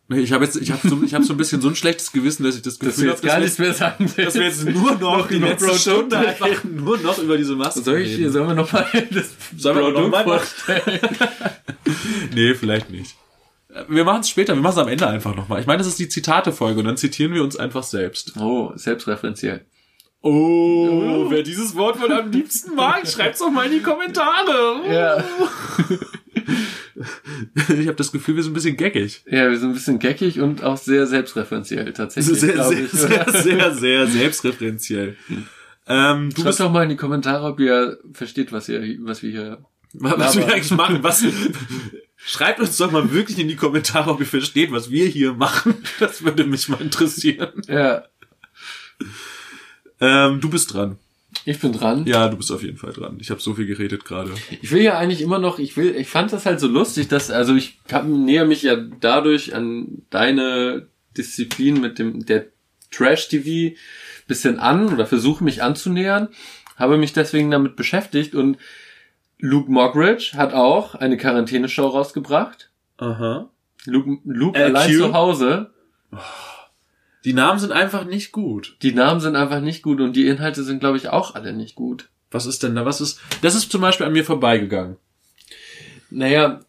Ich habe jetzt, ich habe so, ich hab so ein bisschen so ein schlechtes Gewissen, dass ich das [laughs] Dass Gefühl habe, jetzt gar dass, nichts mehr sagen wir- [laughs] dass wir jetzt nur noch die über letzte Produkte Stunde reden. einfach nur noch über diese Masken Soll ich, reden. sollen wir noch mal [laughs] das Sollen wir noch mal vorstellen? Nee, vielleicht nicht. Wir machen es später, wir machen es am Ende einfach nochmal. Ich meine, das ist die Zitate-Folge und dann zitieren wir uns einfach selbst. Oh, selbstreferenziell. Oh, wer dieses Wort wohl am liebsten mag, schreibt's doch mal in die Kommentare. Ja. [laughs] Ich habe das Gefühl, wir sind ein bisschen geckig. Ja, wir sind ein bisschen geckig und auch sehr selbstreferenziell tatsächlich. Sehr, sehr, ich. [laughs] sehr, sehr, sehr selbstreferenziell. Ähm, du Schreibt bist, doch mal in die Kommentare, ob ihr versteht, was ihr, was wir hier. was wir aber- eigentlich machen. Was, schreibt uns doch mal wirklich in die Kommentare, ob ihr versteht, was wir hier machen. Das würde mich mal interessieren. Ja, Ähm, du bist dran. ich bin dran. Ja, du bist auf jeden Fall dran. Ich habe so viel geredet gerade. Ich will ja eigentlich immer noch, ich will, ich fand das halt so lustig, dass, also ich hab, näher mich ja dadurch an deine Disziplin mit dem, der Trash-TV bisschen an oder versuche mich anzunähern, habe mich deswegen damit beschäftigt und Luke Mockridge hat auch eine Quarantäneshow rausgebracht. Aha. Luke, Luke LQ? allein zu Hause. Die Namen sind einfach nicht gut. Die Namen sind einfach nicht gut und die Inhalte sind, glaube ich, auch alle nicht gut. Was ist denn da? Was ist? Das ist zum Beispiel an mir vorbeigegangen. Naja,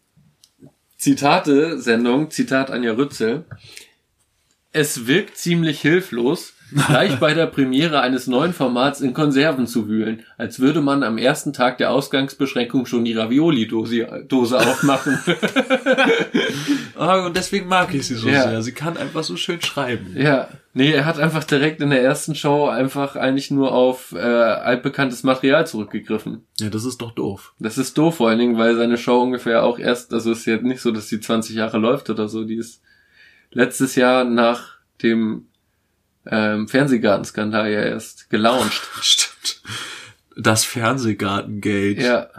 Zitate, Sendung, Zitat Anja Rützel. Es wirkt ziemlich hilflos, gleich bei der Premiere eines neuen Formats in Konserven zu wühlen, als würde man am ersten Tag der Ausgangsbeschränkung schon die Ravioli-Dose Dose aufmachen. [laughs] Ah, und deswegen mag ich sie so Ja. sehr. Sie kann einfach so schön schreiben. ja, nee, er hat einfach direkt in der ersten Show einfach eigentlich nur auf äh, altbekanntes Material zurückgegriffen. Ja, das ist doch doof. Das ist doof, vor allen Dingen, weil seine Show ungefähr auch erst, also ist jetzt nicht so, dass die 20 Jahre läuft oder so, die ist letztes Jahr nach dem ähm, Fernsehgartenskandal ja erst gelauncht. [laughs] Stimmt. Das Fernsehgartengate. Ja,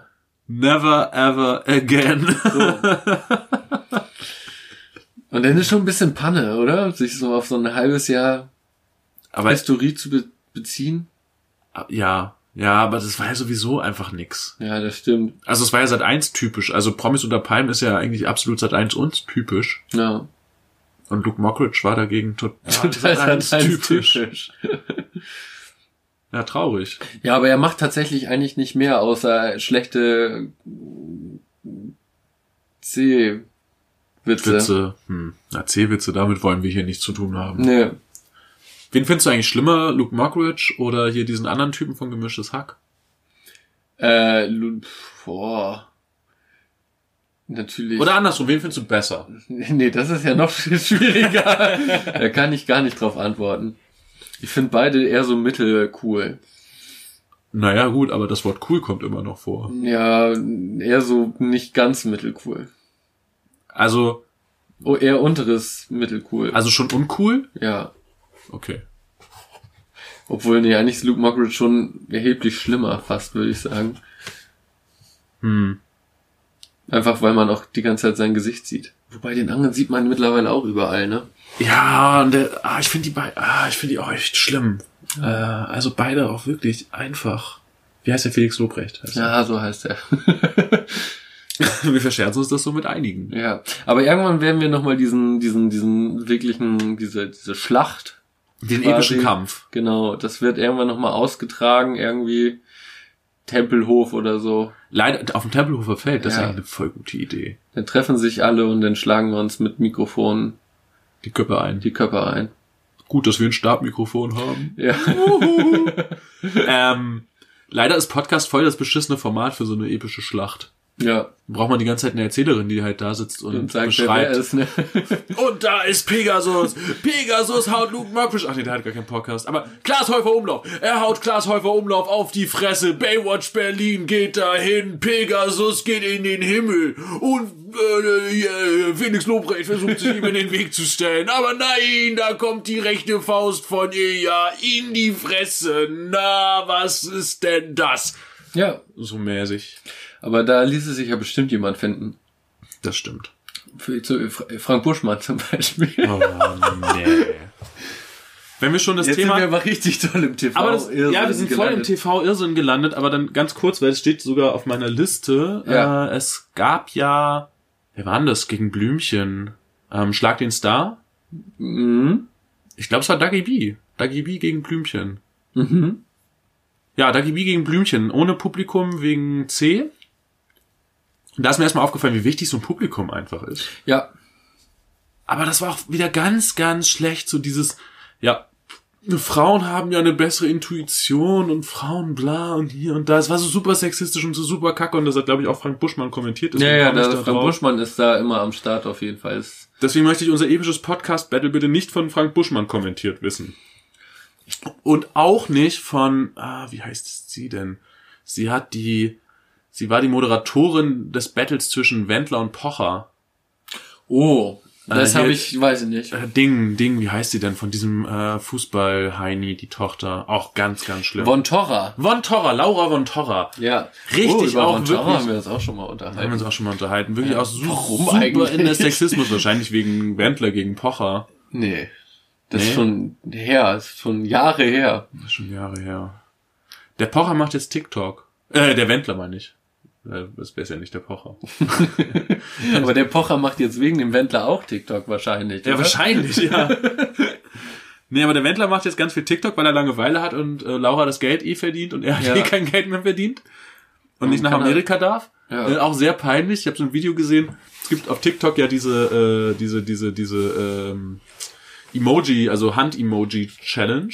Never ever again. [laughs] Und dann ist schon ein bisschen Panne, oder? Sich so auf so ein halbes Jahr Aber Historie zu be beziehen. ja, ja, aber das war ja sowieso einfach nix. Ja, das stimmt. Also es war ja seit eins typisch. Also Promis unter Palmen ist ja eigentlich absolut seit eins uns typisch. Ja. Und Luke Mockridge war dagegen total Total Sat.1 Sat.1 typisch. typisch. [laughs] Ja, traurig. Ja, aber er macht tatsächlich eigentlich nicht mehr, außer schlechte C-Witze. Witze. Hm. Na, C-Witze, damit wollen wir hier nichts zu tun haben. Nee. Wen findest du eigentlich schlimmer, Luke Mockridge oder hier diesen anderen Typen von Gemischtes Hack? Äh, boah. Natürlich. Oder andersrum, wen findest du besser? [laughs] Nee, das ist ja noch viel schwieriger. da kann ich gar nicht drauf antworten. Ich finde beide eher so mittelcool. Naja, gut, aber das Wort cool kommt immer noch vor. Ja, eher so nicht ganz mittelcool. Also, Oh, eher unteres mittelcool. also schon uncool? ja. Okay. Obwohl, nee, eigentlich ist Luke Mockridge schon erheblich schlimmer, fast, würde ich sagen. Hm. Einfach, weil man auch die ganze Zeit sein Gesicht sieht. Wobei den anderen sieht man mittlerweile auch überall, ne? Ja, und der, ah, ich finde die beiden, ah, ich finde die auch echt schlimm. Äh, also beide auch wirklich einfach. Wie heißt der Felix Lobrecht? Heißt Ja, so heißt er. er. [laughs] Wir verscherzen uns das so mit einigen. ja. Aber irgendwann werden wir nochmal diesen, diesen, diesen wirklichen, diese, diese Schlacht Den Quasi. epischen Kampf. Genau, das wird irgendwann nochmal ausgetragen, irgendwie Tempelhof oder so. Leider auf dem Tempelhofer Feld, das ist Ja. eigentlich eine voll gute Idee. Dann treffen sich alle und dann schlagen wir uns mit Mikrofonen Die Köpfe ein. die Köpfe ein. Gut, dass wir ein Stabmikrofon haben. Ja. [laughs] ähm, leider ist Podcast voll das beschissene Format für so eine epische Schlacht. Ja. Braucht man die ganze Zeit eine Erzählerin, die halt da sitzt und, Und sagt, beschreibt. ist, ne? [laughs] Und da ist Pegasus. Pegasus haut Luke Mockridge. Ach nee, der hat gar keinen Podcast. Aber Klaas Häufer Umlauf. Er haut Klaas Häufer Umlauf auf die Fresse. Baywatch Berlin geht dahin. Pegasus geht in den Himmel. Und äh, äh, Felix Lobrecht versucht sich ihm in den Weg zu stellen. Aber nein, da kommt die rechte Faust von Ilja in die Fresse. Na, was ist denn das? Ja. So mäßig. Aber da ließe sich ja bestimmt jemand finden. Das stimmt. Für, zu, Fra- Frank Buschmann zum Beispiel. Oh, nee. Wenn wir schon das Jetzt Thema... sind wir aber richtig toll im TV. Aber das, ja, wir sind voll im gelandet. TV-Irrsinn gelandet, aber dann ganz kurz, weil es steht sogar auf meiner Liste. Ja. Äh, es gab ja, wer war denn das gegen Blümchen? Ähm, Schlag den Star? Mhm. Ich glaube, es war Dagi B. Dagi B gegen Blümchen. Mhm. Ja, Dagi B gegen Blümchen. Ohne Publikum wegen C. Und da ist mir erstmal aufgefallen, wie wichtig so ein Publikum einfach ist. Ja. Aber das war auch wieder ganz, ganz schlecht, so dieses, ja, Frauen haben ja eine bessere Intuition und Frauen bla und hier und da. Es war so super sexistisch und so super kacke und das hat, glaube ich, auch Frank Buschmann kommentiert. Ja, deswegen ja, der da Frank drauf. Buschmann ist da immer am Start auf jeden Fall. Deswegen möchte ich unser episches Podcast-Battle bitte nicht von Frank Buschmann kommentiert wissen. Und auch nicht von, ah, wie heißt sie denn? Sie hat die, sie war die Moderatorin des Battles zwischen Wendler und Pocher. Oh, das Äh, habe ich, weiß ich nicht. Äh, Ding, Ding, wie heißt sie denn von diesem äh, Fußball-Heini, die Tochter? Auch ganz, ganz schlimm. Von Torra. Von Torra, Laura von Torra. Ja. Richtig, oh, auch Von Torra haben wir uns auch schon mal Da haben wir unterhalten. uns auch schon mal unterhalten. Wirklich auch su warum super eigentlich? in der Sexismus, wahrscheinlich wegen Wendler gegen Pocher. Nee. Das Nee? ist schon her, ist schon Jahre her. Das ist schon Jahre her. Der Pocher macht jetzt TikTok. Äh, der Wendler meine ich. Das wäre ja nicht der Pocher. [laughs] Aber der Pocher macht jetzt wegen dem Wendler auch TikTok wahrscheinlich. Ja, oder? wahrscheinlich, ja. [laughs] nee, aber der Wendler macht jetzt ganz viel TikTok, weil er Langeweile hat und äh, Laura das Geld eh verdient und er hat Ja. eh kein Geld mehr verdient und nicht nach kann er- Amerika darf. Ja. Äh, auch sehr peinlich. Ich habe so ein Video gesehen. Es gibt auf TikTok ja diese, äh, diese, diese, diese ähm, Emoji, also Hand-Emoji-Challenge,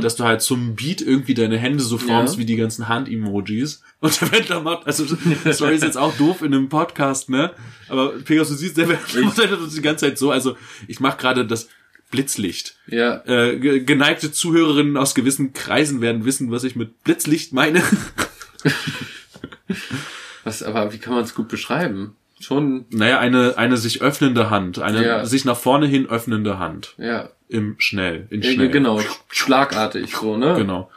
dass du halt zum Beat irgendwie deine Hände so formst Ja. wie die ganzen Hand-Emojis. [laughs] Und der Wendler macht, also sorry, ist jetzt auch doof in einem Podcast, ne? Aber Pegasus, du siehst, der Wendler macht halt das die ganze Zeit so. Also ich mache gerade das Blitzlicht. Ja. Äh, ge- geneigte Zuhörerinnen aus gewissen Kreisen werden wissen, was ich mit Blitzlicht meine. [laughs] Was, aber wie kann man es gut beschreiben? Schon, naja, eine, eine sich öffnende Hand, eine Ja. sich nach vorne hin öffnende Hand. ja. Im Schnell, in Schnell. genau, schlagartig so, ne? Genau.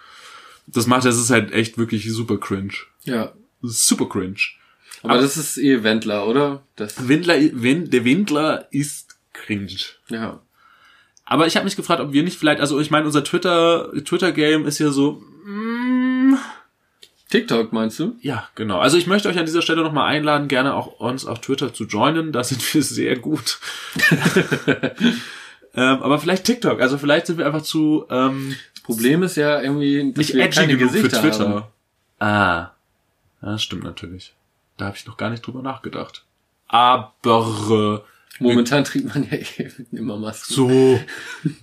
Das macht, das ist halt echt wirklich super cringe. Ja. Super cringe. Aber, das ist eh Wendler, oder? Das, Windler, Wind, der Windler ist cringe. Ja. Aber ich habe mich gefragt, ob wir nicht vielleicht, also ich meine, unser Twitter Twitter Game ist ja so, mm, TikTok meinst du? ja, genau. Also ich möchte euch an dieser Stelle nochmal einladen, gerne auch uns auf Twitter zu joinen. Da sind wir [laughs] sehr gut. [laughs] ähm, aber vielleicht TikTok. Also vielleicht sind wir einfach zu ähm, Das Problem ist ja irgendwie, dass nicht wir edgy keine genug für Gesichter Twitter. haben. Ah, ja, das stimmt natürlich. Da habe ich noch gar nicht drüber nachgedacht. Aber Momentan trägt man ja [laughs] eben immer Masken. so,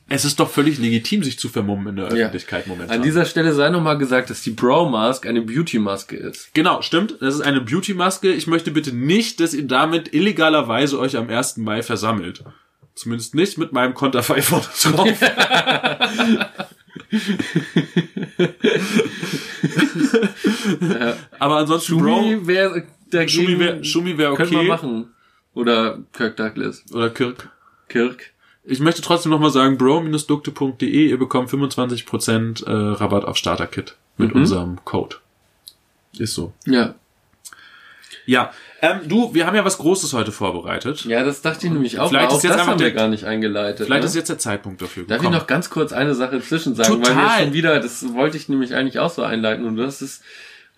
es ist doch völlig legitim, sich zu vermummen in der Ja. Öffentlichkeit momentan. An dieser Stelle sei nochmal gesagt, dass die Bro Mask eine Beauty Maske ist. Genau, stimmt. Das ist eine Beauty-Maske. Ich möchte bitte nicht, dass ihr damit illegalerweise euch am 1. Mai versammelt. Zumindest nicht mit meinem Konterfei vorne drauf. [laughs] Aber ansonsten, Bro, Schumi wäre dagegen. Schumi wäre wär Können wir okay. machen. Oder Kirk Douglas. Oder Kirk. Kirk. Ich möchte trotzdem nochmal sagen, bro-dukte.de, ihr bekommt 25% äh, Rabatt auf Starter-Kit mit Mhm. unserem Code. Ist so. Ja. Ja, ähm, du, wir haben ja was Großes heute vorbereitet. Ja, das dachte ich nämlich auch. Vielleicht auch ist jetzt das haben wir der- gar nicht eingeleitet. Vielleicht ne? ist jetzt der Zeitpunkt dafür Darf ich gekommen. noch ganz kurz eine Sache zwischen sagen, weil wir Total. schon wieder, das wollte ich nämlich eigentlich auch so einleiten und du hast es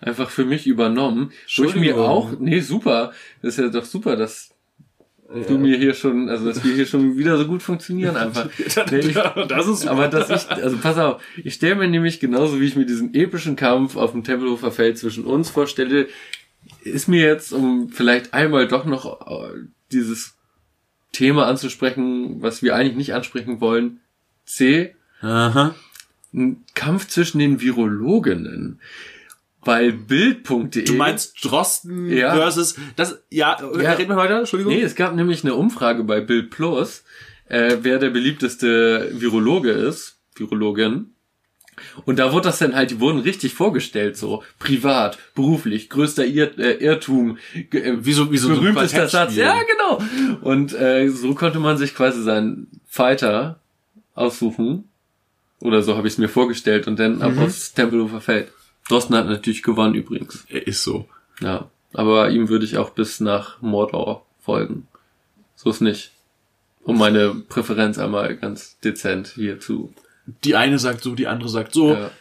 einfach für mich übernommen. Wo ich mir auch, nee, super. Das ist ja doch super, dass du mir hier schon, also dass wir hier schon wieder so gut funktionieren [laughs] einfach. Nee, ich, [laughs] das ist aber dass ich, also pass auf, ich stelle mir nämlich genauso wie ich mir diesen epischen Kampf auf dem Tempelhofer Feld zwischen uns vorstelle, ist mir jetzt, um vielleicht einmal doch noch äh, dieses Thema anzusprechen, was wir eigentlich nicht ansprechen wollen, C, Aha. ein Kampf zwischen den Virologinnen. Bei Bild.de. Du meinst Drosten Ja. versus das ja, Ja. reden wir weiter, Entschuldigung. Nee, es gab nämlich eine Umfrage bei Bild Plus, äh, wer der beliebteste Virologe ist, Virologin. Und da wurde das dann halt, die wurden richtig vorgestellt, so privat, beruflich, größter Irr äh, Irrtum, äh, Wieso wieso berühmtester Satz. Ja, genau. Und äh, so konnte man sich quasi seinen Fighter aussuchen. Oder so habe ich es mir vorgestellt und dann ab Mhm. aufs Tempelhofer Feld. Drosten hat natürlich gewonnen übrigens. Er ist so. Ja. Aber ihm würde ich auch bis nach Mordor folgen. So ist nicht. Um meine Präferenz einmal ganz dezent hier zu. Die eine sagt so, die andere sagt so. Ja.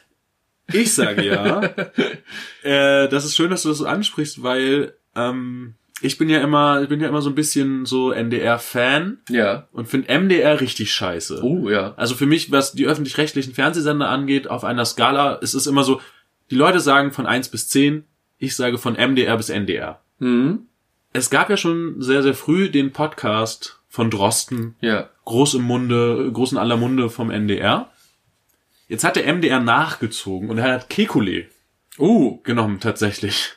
Ich sage ja. [laughs] äh, das ist schön, dass du das so ansprichst, weil ähm, ich bin ja immer, ich bin ja immer so ein bisschen so NDR-Fan ja. und finde MDR richtig scheiße. Oh, ja. Also für mich, was die öffentlich-rechtlichen Fernsehsender angeht, auf einer Skala ist es immer so, die Leute sagen von 1 bis 10, ich sage von MDR bis NDR. Mhm. Es gab ja schon sehr, sehr früh den Podcast von Drosten, Ja. groß im Munde, groß in aller Munde vom NDR. Jetzt hat der MDR nachgezogen und er hat Kekulé Oh. genommen, tatsächlich.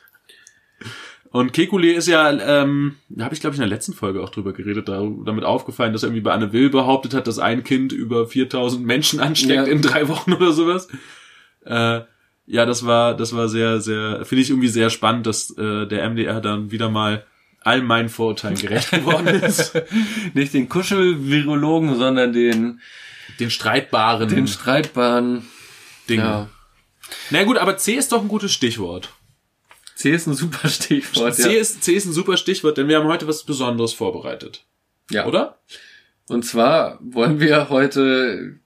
Und Kekulé ist ja, ähm, da habe ich glaube ich in der letzten Folge auch drüber geredet, da, damit aufgefallen, dass er irgendwie bei Anne Will behauptet hat, dass ein Kind über 4000 Menschen ansteckt Ja. in drei Wochen oder sowas. Äh, ja, das war, das war sehr, sehr, finde ich irgendwie sehr spannend, dass äh, der MDR dann wieder mal all meinen Vorurteilen gerecht [laughs] geworden ist. Nicht den Kuschelvirologen, sondern den, Den streitbaren den streitbaren. Dingen. Ja. Na gut, aber C ist doch ein gutes Stichwort. C ist ein super Stichwort. C, ja. ist, C ist ein super Stichwort, denn wir haben heute was Besonderes vorbereitet. ja. Oder? Und zwar wollen wir heute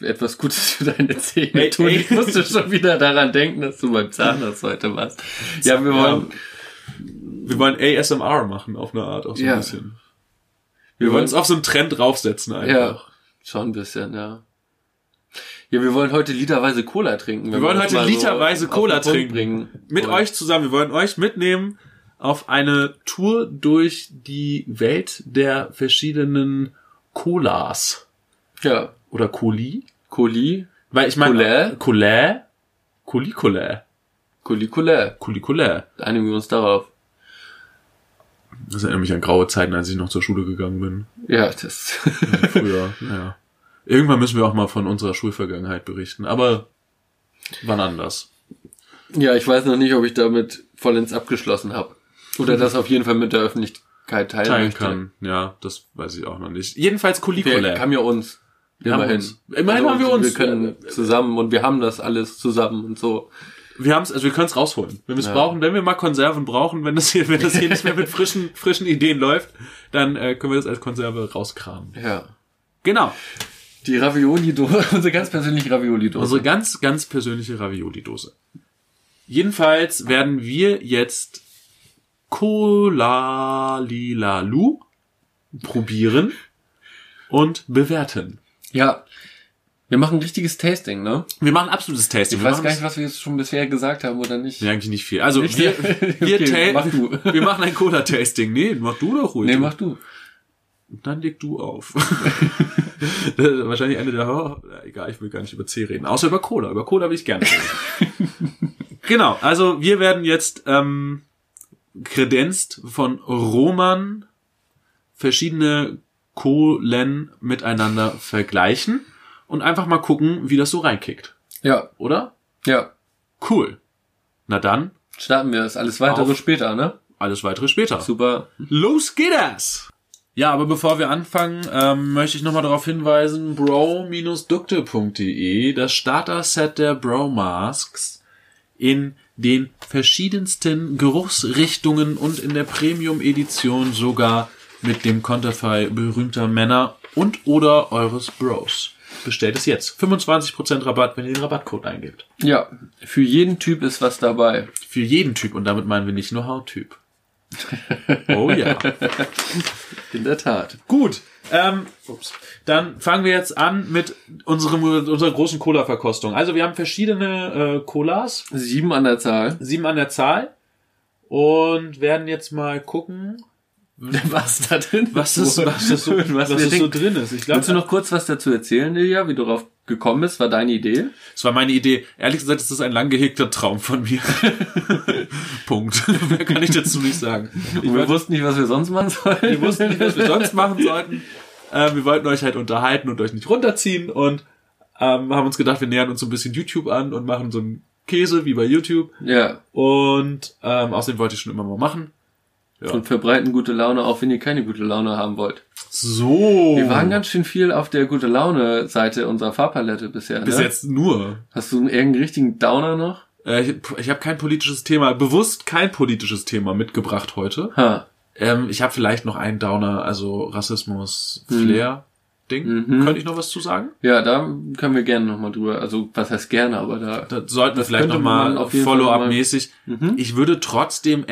etwas Gutes für deine [laughs] Zähne Ey, tun. ey. Ich musste schon wieder daran denken, dass du beim Zahnarzt heute warst. Ja, wir wollen, Wir wollen ASMR machen, auf eine Art, auch so Ja. ein bisschen. wir Wir wollen uns auf so einen Trend draufsetzen einfach. Ja, schon ein bisschen, ja. Ja, wir wollen heute literweise Cola trinken. Wir wollen heute so literweise den Cola trinken. Bringen Mit euch zusammen. Wir wollen euch mitnehmen auf eine Tour durch die Welt der verschiedenen Colas. Ja, Oder Coli. Coli, Weil ich meine. Coli Colä. Coli Colä. Einigen wir uns darauf. Das erinnert mich an graue Zeiten, als ich noch zur Schule gegangen bin. Ja, das. [laughs] Früher, naja. Irgendwann müssen wir auch mal von unserer Schulvergangenheit berichten, aber wann anders. ja, ich weiß noch nicht, ob ich damit vollends abgeschlossen habe. Oder das auf jeden Fall mit der Öffentlichkeit teilen, Teilen möchte. kann. Ja, das weiß ich auch noch nicht. Jedenfalls Wir Colicolä. haben ja uns. Haben immerhin. Immerhin haben wir uns. Wir können zusammen und wir haben das alles zusammen und so. Wir haben's, also wir können es rausholen. Wenn wir es Ja. brauchen, wenn wir mal Konserven brauchen, wenn das hier, wenn das hier [laughs] nicht mehr mit frischen, frischen Ideen läuft, dann äh, können wir das als Konserve rauskramen. Ja. Genau. Die Ravioli-Dose, [laughs] unsere ganz persönliche Ravioli-Dose. Unsere ganz, ganz persönliche Ravioli-Dose. Jedenfalls werden wir jetzt Cola Lilalu probieren und bewerten. Ja. Wir machen ein richtiges Tasting, ne? Wir machen absolutes Tasting. Ich wir weiß gar nicht, was wir jetzt schon bisher gesagt haben oder nicht. Nee, eigentlich nicht viel. Also Nicht? wir, [laughs] wir, Okay, mach du. [laughs] wir machen ein Cola-Tasting. Nee, mach du doch ruhig. Nee, mach du. Dann leg du auf. [laughs] Das ist Wahrscheinlich eine der, oh, egal, ich will gar nicht über C reden. Außer über Cola. Über Cola will ich gerne reden. genau, also wir werden jetzt ähm, kredenzt von Roman verschiedene Kohlen miteinander vergleichen und einfach mal gucken, wie das so reinkickt. Ja. Oder? Ja. Cool. Na dann, Starten wir das alles weitere später, ne? alles weitere später. Super. Los geht es! Ja, aber bevor wir anfangen, ähm, möchte ich nochmal darauf hinweisen, bro-dukte.de, das Starter-Set der Bro-Masks in den verschiedensten Geruchsrichtungen und in der Premium-Edition sogar mit dem Konterfei berühmter Männer und oder eures Bros. Bestellt es jetzt. 25% Rabatt, wenn ihr den Rabattcode eingebt. Ja. Für jeden Typ ist was dabei. Für jeden Typ und damit meinen wir nicht nur Hauttyp. [laughs] Oh ja. In der Tat. Gut. Ähm, ups. Dann fangen wir jetzt an mit unserem, unserer großen Cola-Verkostung. Also wir haben verschiedene äh, Colas, Sieben an der Zahl. sieben an der Zahl und werden jetzt mal gucken, Was da drin was das, was das so, [laughs] was was das so drin ist. Ich Willst du glaube, noch kurz was dazu erzählen, Ilja, wie du darauf gekommen bist? War deine Idee? das war meine Idee. Ehrlich gesagt, ist das ein lang gehegter Traum von mir. [laughs] Punkt. [laughs] Mehr kann ich dazu nicht sagen. Ich wir wussten nicht, was wir sonst machen sollen. wir wussten nicht, was wir sonst machen sollten. Äh, wir wollten euch halt unterhalten und euch nicht runterziehen und ähm, haben uns gedacht, wir nähern uns so ein bisschen YouTube an und machen so einen Käse wie bei YouTube. Ja. Und ähm, außerdem wollte ich schon immer mal machen. Ja. Und verbreiten gute Laune, auch wenn ihr keine gute Laune haben wollt. So. Wir waren ganz schön viel auf der gute Laune Seite unserer Farbpalette bisher. bis ne? jetzt nur. Hast du irgendeinen richtigen Downer noch? Äh, ich ich habe kein politisches Thema, bewusst kein politisches Thema mitgebracht heute. Ha. Ähm, ich habe vielleicht noch einen Downer, also Rassismus, Flair. Ding. Mhm. Könnte ich noch was zu sagen? Ja, da können wir gerne nochmal drüber. Also, was heißt gerne, aber da. Da sollten wir vielleicht könnte noch mal man auf jeden Fall Follow-up-mäßig. Mhm. Ich würde trotzdem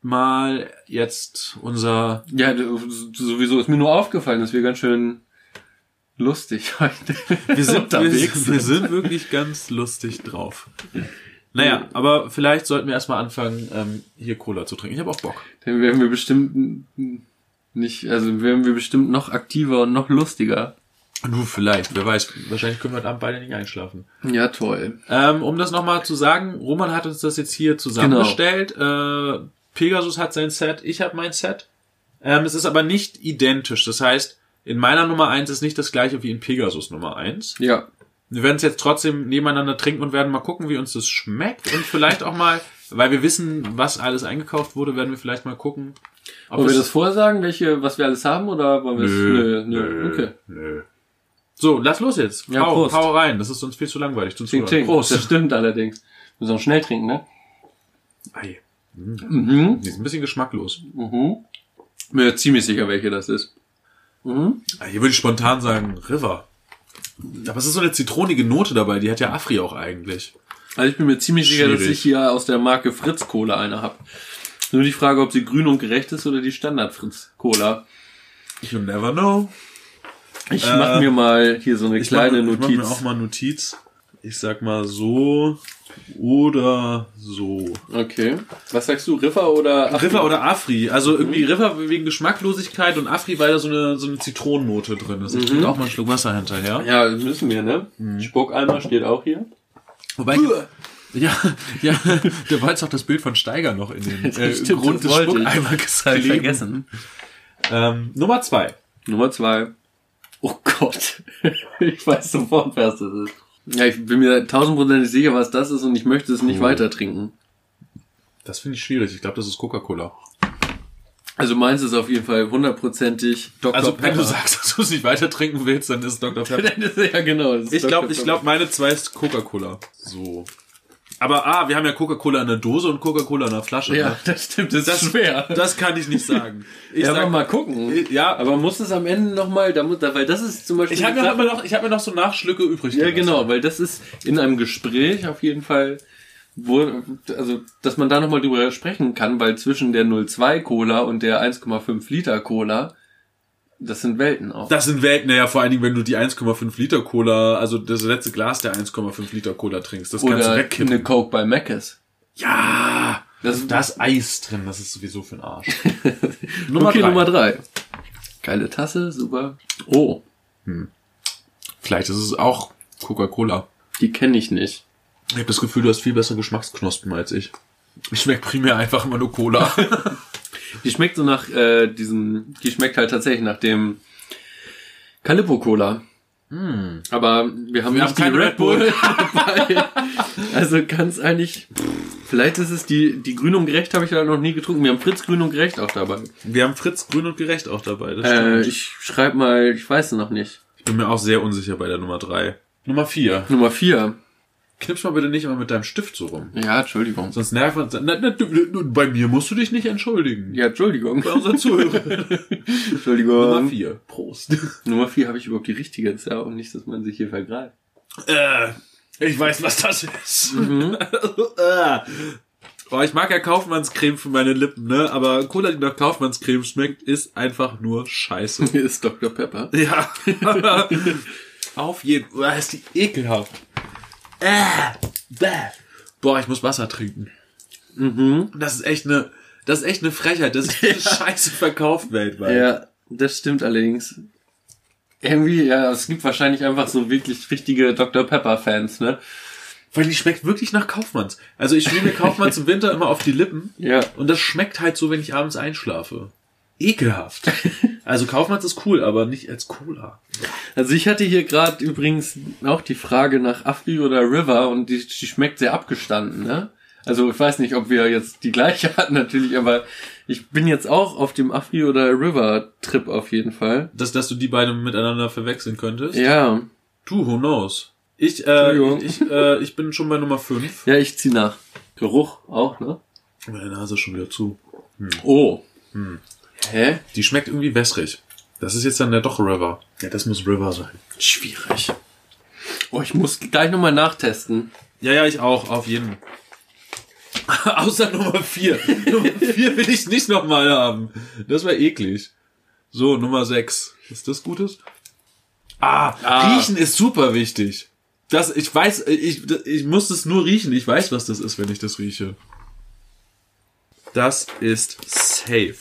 erstmal jetzt unser Ja, sowieso ist mir nur aufgefallen, dass wir ganz schön lustig [laughs] heute wir sind, unterwegs wir, wir sind. wirklich ganz lustig drauf. Naja, aber vielleicht sollten wir erstmal anfangen, ähm, hier Cola zu trinken. Ich habe auch Bock. Dann werden wir bestimmt nicht, also werden wir bestimmt noch aktiver und noch lustiger. Nur vielleicht, wer weiß. Wahrscheinlich können wir heute Abend beide nicht einschlafen. Ja, toll. Ähm, um das nochmal zu sagen, Roman hat uns das jetzt hier zusammengestellt. Äh, Pegasus hat sein Set, ich habe mein Set. Ähm, es ist aber nicht identisch. Das heißt, in meiner Nummer eins ist nicht das gleiche wie in Pegasus Nummer eins. Ja. Wir werden es jetzt trotzdem nebeneinander trinken und werden mal gucken, wie uns das schmeckt. Und vielleicht auch mal, weil wir wissen, was alles eingekauft wurde, werden wir vielleicht mal gucken. ob Wollen wir das vorsagen, welche, was wir alles haben, oder wollen wir es? Nö, nö. Okay. nö. So, lass los jetzt. Ja, hau, Prost. hau rein. Das ist sonst viel zu langweilig. Zum Tink, Zuhören. tink. Das Prost. stimmt allerdings. Wir sollen schnell trinken, ne? Ei, Mhm. die ist ein bisschen geschmacklos. Mhm. Bin mir ziemlich sicher, welche das ist. Mhm. Ah, Hier würde ich spontan sagen River. Aber es ist so eine zitronige Note dabei, die hat ja Afri auch eigentlich. Also ich bin mir ziemlich sicher, dass Schwierig. ich hier aus der Marke Fritz Cola eine habe. Nur die Frage, ob sie grün und gerecht ist oder die Standard Fritz Cola. You never know. Ich Äh, mache mir mal hier so eine kleine mach, Ich Notiz. mach mir auch mal Notiz. Ich sag mal so oder so. okay. Was sagst du, Riffer oder Afri? River oder Afri. Also irgendwie River wegen Geschmacklosigkeit und Afri, weil da so eine, so eine Zitronennote drin ist. Ich trinke auch mal einen Schluck Wasser hinterher. Ja, das müssen wir, ne? Mhm. Spuckeimer steht auch hier. Wobei, [laughs] ja, ja, der war jetzt auch das Bild von Steiger noch in den [laughs] äh, Stimmt, Grund des. Spuckeimer vergessen. Ähm, Nummer zwei. Nummer zwei. Oh Gott. [laughs] ich weiß sofort, was das ist. Ja, ich bin mir tausendprozentig sicher, was das ist und ich möchte es nicht Oh. weiter trinken. Das finde ich schwierig. Ich glaube, das ist Coca-Cola. Also meins ist auf jeden Fall hundertprozentig Dr. Also, wenn du sagst, dass du es nicht weiter trinken willst, dann ist Dr. [laughs] Pepper. Ja, genau. Ich glaube, ich glaube, meine zwei ist Coca-Cola. So. Aber ah, wir haben ja Coca-Cola in der Dose und Coca-Cola in der Flasche. Ja, ne? [laughs] das stimmt, das, Das- ist schwer. Das kann ich nicht sagen. Ich ja, sag- aber mal gucken. Ja. aber muss es am Ende nochmal, da muss, da, weil das ist zum Beispiel. ich habe mir, noch- ich hab mir noch so Nachschlücke übrig Ja, genau, weil das ist in einem Gespräch auf jeden Fall, wo, also, dass man da nochmal drüber sprechen kann, weil zwischen der 02 Cola und der 1,5 Liter Cola, das sind Welten auch. Das sind Welten, naja, vor allen Dingen, wenn du die 1,5 Liter Cola, also das letzte Glas der 1,5 Liter Cola trinkst, das kannst du wegkippen. eine Coke bei Mc's. Ja, Das, da ist Eis drin, das ist sowieso für den Arsch. [laughs] Nummer okay, drei. Nummer drei. Geile Tasse, super. Oh, Vielleicht ist es auch Coca-Cola. die kenne ich nicht. Ich habe das Gefühl, du hast viel bessere Geschmacksknospen als ich. Ich schmecke primär einfach immer nur Cola. [laughs] Die schmeckt so nach äh, diesem, die schmeckt halt tatsächlich nach dem Calippo Cola. Aber wir haben Wir nicht haben keine Red Bull. [laughs] dabei. Also ganz eigentlich, vielleicht ist es die, die Grün und Gerecht habe ich leider noch nie getrunken. Wir haben Fritz Grün und Gerecht auch dabei. Wir haben Fritz Grün und Gerecht auch dabei. Das Äh, stimmt. ich schreibe mal, ich weiß es noch nicht. ich bin mir auch sehr unsicher bei der Nummer drei. Nummer vier. Nummer vier. Knips mal bitte nicht immer mit deinem Stift so rum. Ja, Entschuldigung. Sonst nervt man. Na, na, du, du, bei mir musst du dich nicht entschuldigen. Ja, Entschuldigung. Bei unseren Zuhörern. [laughs] [laughs] Entschuldigung. Nummer vier. Prost. [laughs] Nummer vier habe ich überhaupt die richtige. Ist ja auch nicht, dass man sich hier vergreift. Äh, ich weiß, was das ist. Äh. oh, ich mag ja Kaufmannscreme für meine Lippen, ne? Aber Cola, die nach Kaufmannscreme schmeckt, ist einfach nur scheiße. Hier ist Dr. Pepper. Ja. Auf jeden Fall. Ist die ekelhaft. Äh, bäh. Boah, ich muss Wasser trinken. Mhm. Das ist echt eine, das ist echt eine Frechheit, dass diese [laughs] [laughs] Scheiße verkauft weltweit. Ja, das stimmt allerdings. Irgendwie, ja, es gibt wahrscheinlich einfach so wirklich richtige Dr. Pepper-Fans, ne? Weil die schmeckt wirklich nach Kaufmanns. Also ich schmier mir Kaufmanns im Winter immer auf die Lippen. Ja. Und das schmeckt halt so, wenn ich abends einschlafe. Ekelhaft. Also Kaufmanns ist cool, aber nicht als Cola. Also ich hatte hier gerade übrigens auch die Frage nach Afri oder River und die, die schmeckt sehr abgestanden, ne? Also ich weiß nicht, ob wir jetzt die gleiche [laughs] hatten natürlich, aber ich bin jetzt auch auf dem Afri oder River Trip auf jeden Fall. Dass, dass du die beiden miteinander verwechseln könntest? Ja, Du, who knows? Ich, äh, ich, äh, ich bin schon bei Nummer 5. ja, ich zieh nach. Geruch auch, ne? Meine Nase ist schon wieder zu. Oh. Hä? Die schmeckt irgendwie wässrig. Das ist jetzt dann der doch River. Ja, das muss River sein. Schwierig. Oh, ich muss gleich nochmal nachtesten. Ja, ja, ich auch, auf jeden. [laughs] Außer Nummer 4. Nummer 4 will ich nicht nochmal haben. Das war eklig. So, Nummer 6. Ist das Gutes? Ah, Ah. riechen ist super wichtig. Das, ich weiß, ich, ich muss es nur riechen. Ich weiß, was das ist, wenn ich das rieche. Das ist safe.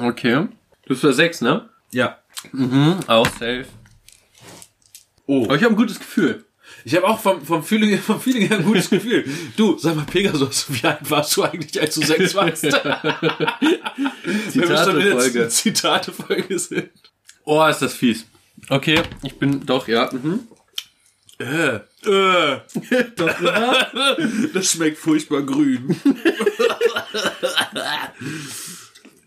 Okay. Du bist bei sechs, ne? Ja. Mhm, auch safe. Oh. Aber ich habe ein gutes Gefühl. Ich habe auch vom, vom, Feeling, vom Feeling her ein gutes Gefühl. [laughs] Du, sag mal, Pegasus, wie alt warst du eigentlich, als du sechs warst? [laughs] Zitate-Folge. Zitate-Folge [laughs] sind. Oh, ist das fies. Okay, ich bin doch, ja. Mhm. Äh, äh. das schmeckt furchtbar grün.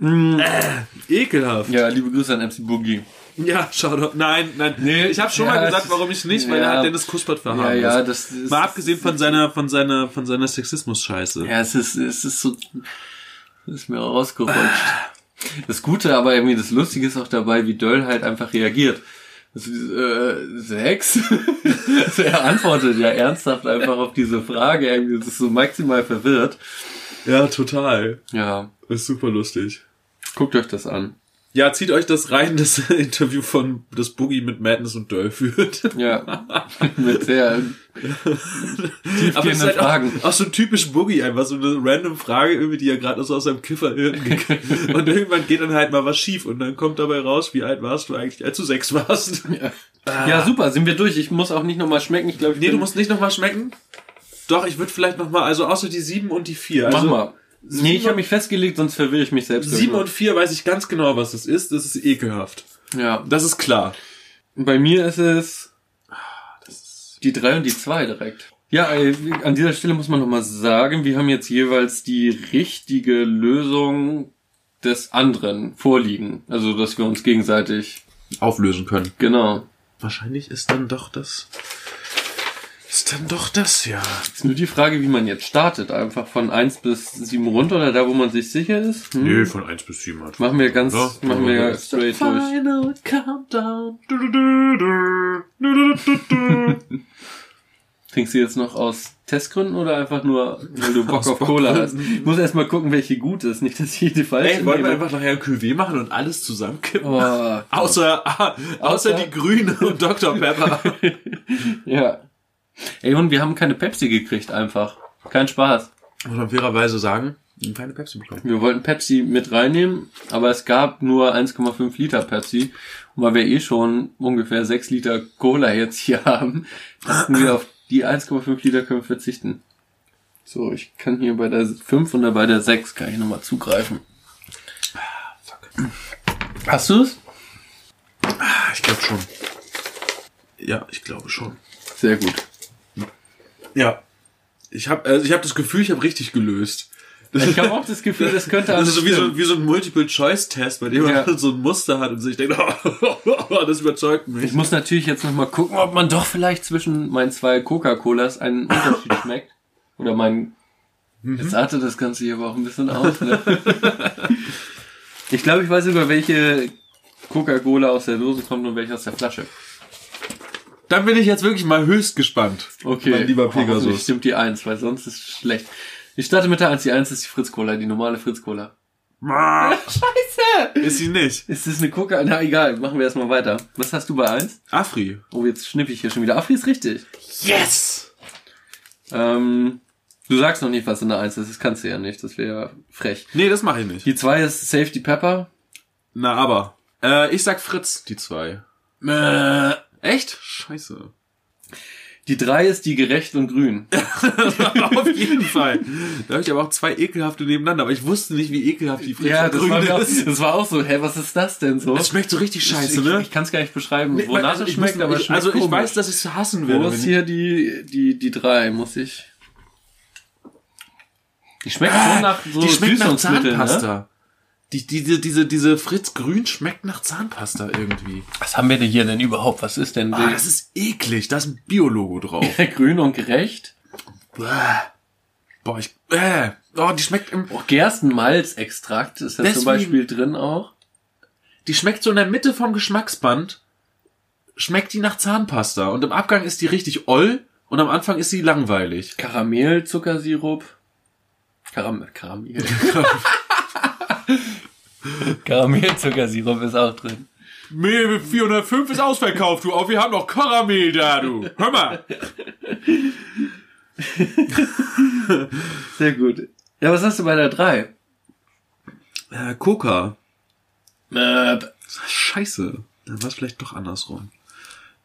Äh, ekelhaft. Ja, liebe Grüße an MC Boogie. Ja, schau doch. Nein, nein. Nee, ich habe schon ja, mal gesagt, es- warum ich nicht, weil ja. er hat Dennis Kuspert Ja, verharmlost. ja, das ist. Mal abgesehen von seiner, von seiner, von seiner Sexismus-Scheiße. Ja, es ist, es ist so. Das ist mir rausgerutscht. Das Gute, aber irgendwie das Lustige ist auch dabei, wie Döll halt einfach reagiert. Das ist, äh, sechs? [laughs] Also er antwortet ja ernsthaft einfach auf diese Frage. Irgendwie, das ist so maximal verwirrt. Ja, total. Ja, Ist super lustig. Guckt euch das an. Ja, zieht euch das rein, das [laughs] Interview von das Boogie mit Madness und Döll führt. Ja, [laughs] mit sehr tiefgehenden halt Fragen. Auch, auch so typisch Boogie, einfach so eine random Frage, irgendwie, die er gerade so aus seinem Kifferhirn [laughs] Und irgendwann geht dann halt mal was schief und dann kommt dabei raus, wie alt warst du eigentlich, als du sechs warst. Ja, super, sind wir durch. Ich muss auch nicht nochmal schmecken. Ich glaube, ich Nee, du musst nicht nochmal schmecken. Doch, ich würde vielleicht nochmal, also außer die sieben und die vier. Mach Also, mal. Nee, ich habe mich festgelegt, sonst verwirre ich mich selbst. Sieben und vier weiß ich ganz genau, was das ist. Das ist ekelhaft. ja. Das ist klar. Bei mir ist es die drei und die zwei direkt. Ja, äh, an dieser Stelle muss man nochmal sagen, wir haben jetzt jeweils die richtige Lösung des anderen vorliegen. Also, dass wir uns gegenseitig, Auflösen können. genau. Wahrscheinlich ist dann doch das Ist dann doch das ja. Ist nur die Frage, wie man jetzt startet. Einfach von 1 bis 7 runter oder da, wo man sich sicher ist? Hm? Nö, von 1 bis 7 hat. Machen wir ganz, Ja, machen wir ja. straight durch. Final Countdown. Trinkst du jetzt noch aus Testgründen oder einfach nur, weil du Bock auf Cola hast? Ich muss erst mal gucken, welche gut ist. Nicht, dass ich die falsche Ey, wollen wir einfach nachher ein QW machen und alles zusammenkippen? Oh, [laughs] Außer, außer Außer- die Grüne und Dr. Pepper. [laughs] ja. Ey, und wir haben keine Pepsi gekriegt einfach. Kein Spaß. Muss man fairerweise sagen, keine Pepsi bekommen. Wir wollten Pepsi mit reinnehmen, aber es gab nur 1,5 Liter Pepsi. Und weil wir eh schon ungefähr 6 Liter Cola jetzt hier haben, dachten wir auf die 1,5 Liter können wir verzichten. So, ich kann hier bei der 5 und bei der 6 kann ich nochmal zugreifen. Hast du es? Ah, Ich glaube schon. Ja, ich glaube schon. Sehr gut. Ja. Ich habe also ich hab das Gefühl, ich habe richtig gelöst. Ich habe auch das Gefühl, das könnte Das alles ist so wie, so, wie so ein Multiple-Choice-Test, bei dem man Ja. so ein Muster hat und sich denkt, [laughs] oh, das überzeugt mich. Ich muss natürlich jetzt nochmal gucken, ob man doch vielleicht zwischen meinen zwei Coca-Colas einen Unterschied schmeckt. Oder mein... Jetzt artet das Ganze hier aber auch ein bisschen aus, ne? Ich glaube, ich weiß sogar, welche Coca-Cola aus der Dose kommt und welche aus der Flasche. Dann bin ich jetzt wirklich mal höchst gespannt. Okay. Mein lieber Hoffentlich Pegasus. stimmt die 1, weil sonst ist es schlecht. Ich starte mit der 1. Die 1 ist die Fritz-Cola, die normale Fritz-Cola. Scheiße! Ist sie nicht. Ist das eine Coca? Na egal, machen wir erstmal weiter. Was hast du bei 1? Afri. Oh, jetzt schnipp ich hier schon wieder. Afri ist richtig. Yes! Ähm, du sagst noch nicht, was in der 1 ist. Das kannst du ja nicht. Das wäre frech. Nee, das mache ich nicht. Die 2 ist Safety Pepper. Na, aber. Äh, ich sag Fritz, die zwei. Äh, Echt? Scheiße. Die 3 ist die gerecht und grün. [laughs] Auf jeden Fall. Da habe ich aber auch zwei ekelhafte nebeneinander, aber ich wusste nicht, wie ekelhaft die Fritz Ja, das grün war, mir auch, ist. das war auch so. Hä, was ist das denn so? Es schmeckt so richtig scheiße, ich, ne? Ich kann es gar nicht beschreiben, Nee, wonach also es ich schmeckt, muss- aber es ich, schmeckt Also ich komisch. weiß, dass ich es hassen werde. Wo ist ich- hier die, die, die 3? Muss ich... Die schmeckt schon nach so die schmeckt nach Süßungsmitteln, Ne? Die, diese, diese, diese Fritz Grün schmeckt nach Zahnpasta irgendwie. Was haben wir denn hier denn überhaupt? Was ist denn Ah, das ist eklig. Da ist ein Biologo drauf. [laughs] grün und gerecht? Bäh. Boah, ich, äh, oh, die schmeckt im, Auch Gerstenmalzextrakt ist da zum Beispiel drin auch. die schmeckt so in der Mitte vom Geschmacksband, schmeckt die nach Zahnpasta. Und im Abgang ist die richtig oll und am Anfang ist sie langweilig. Karamell, Zuckersirup. Karamell, Karamell. [laughs] Karamell-Zuckersirup ist auch drin. Mehl 405 ist ausverkauft, du auf. Wir haben noch Karamell da, du. Hör mal. [laughs] Sehr gut. Ja, was hast du bei der 3? Äh, Coca. Äh, Scheiße. Dann war es vielleicht doch andersrum.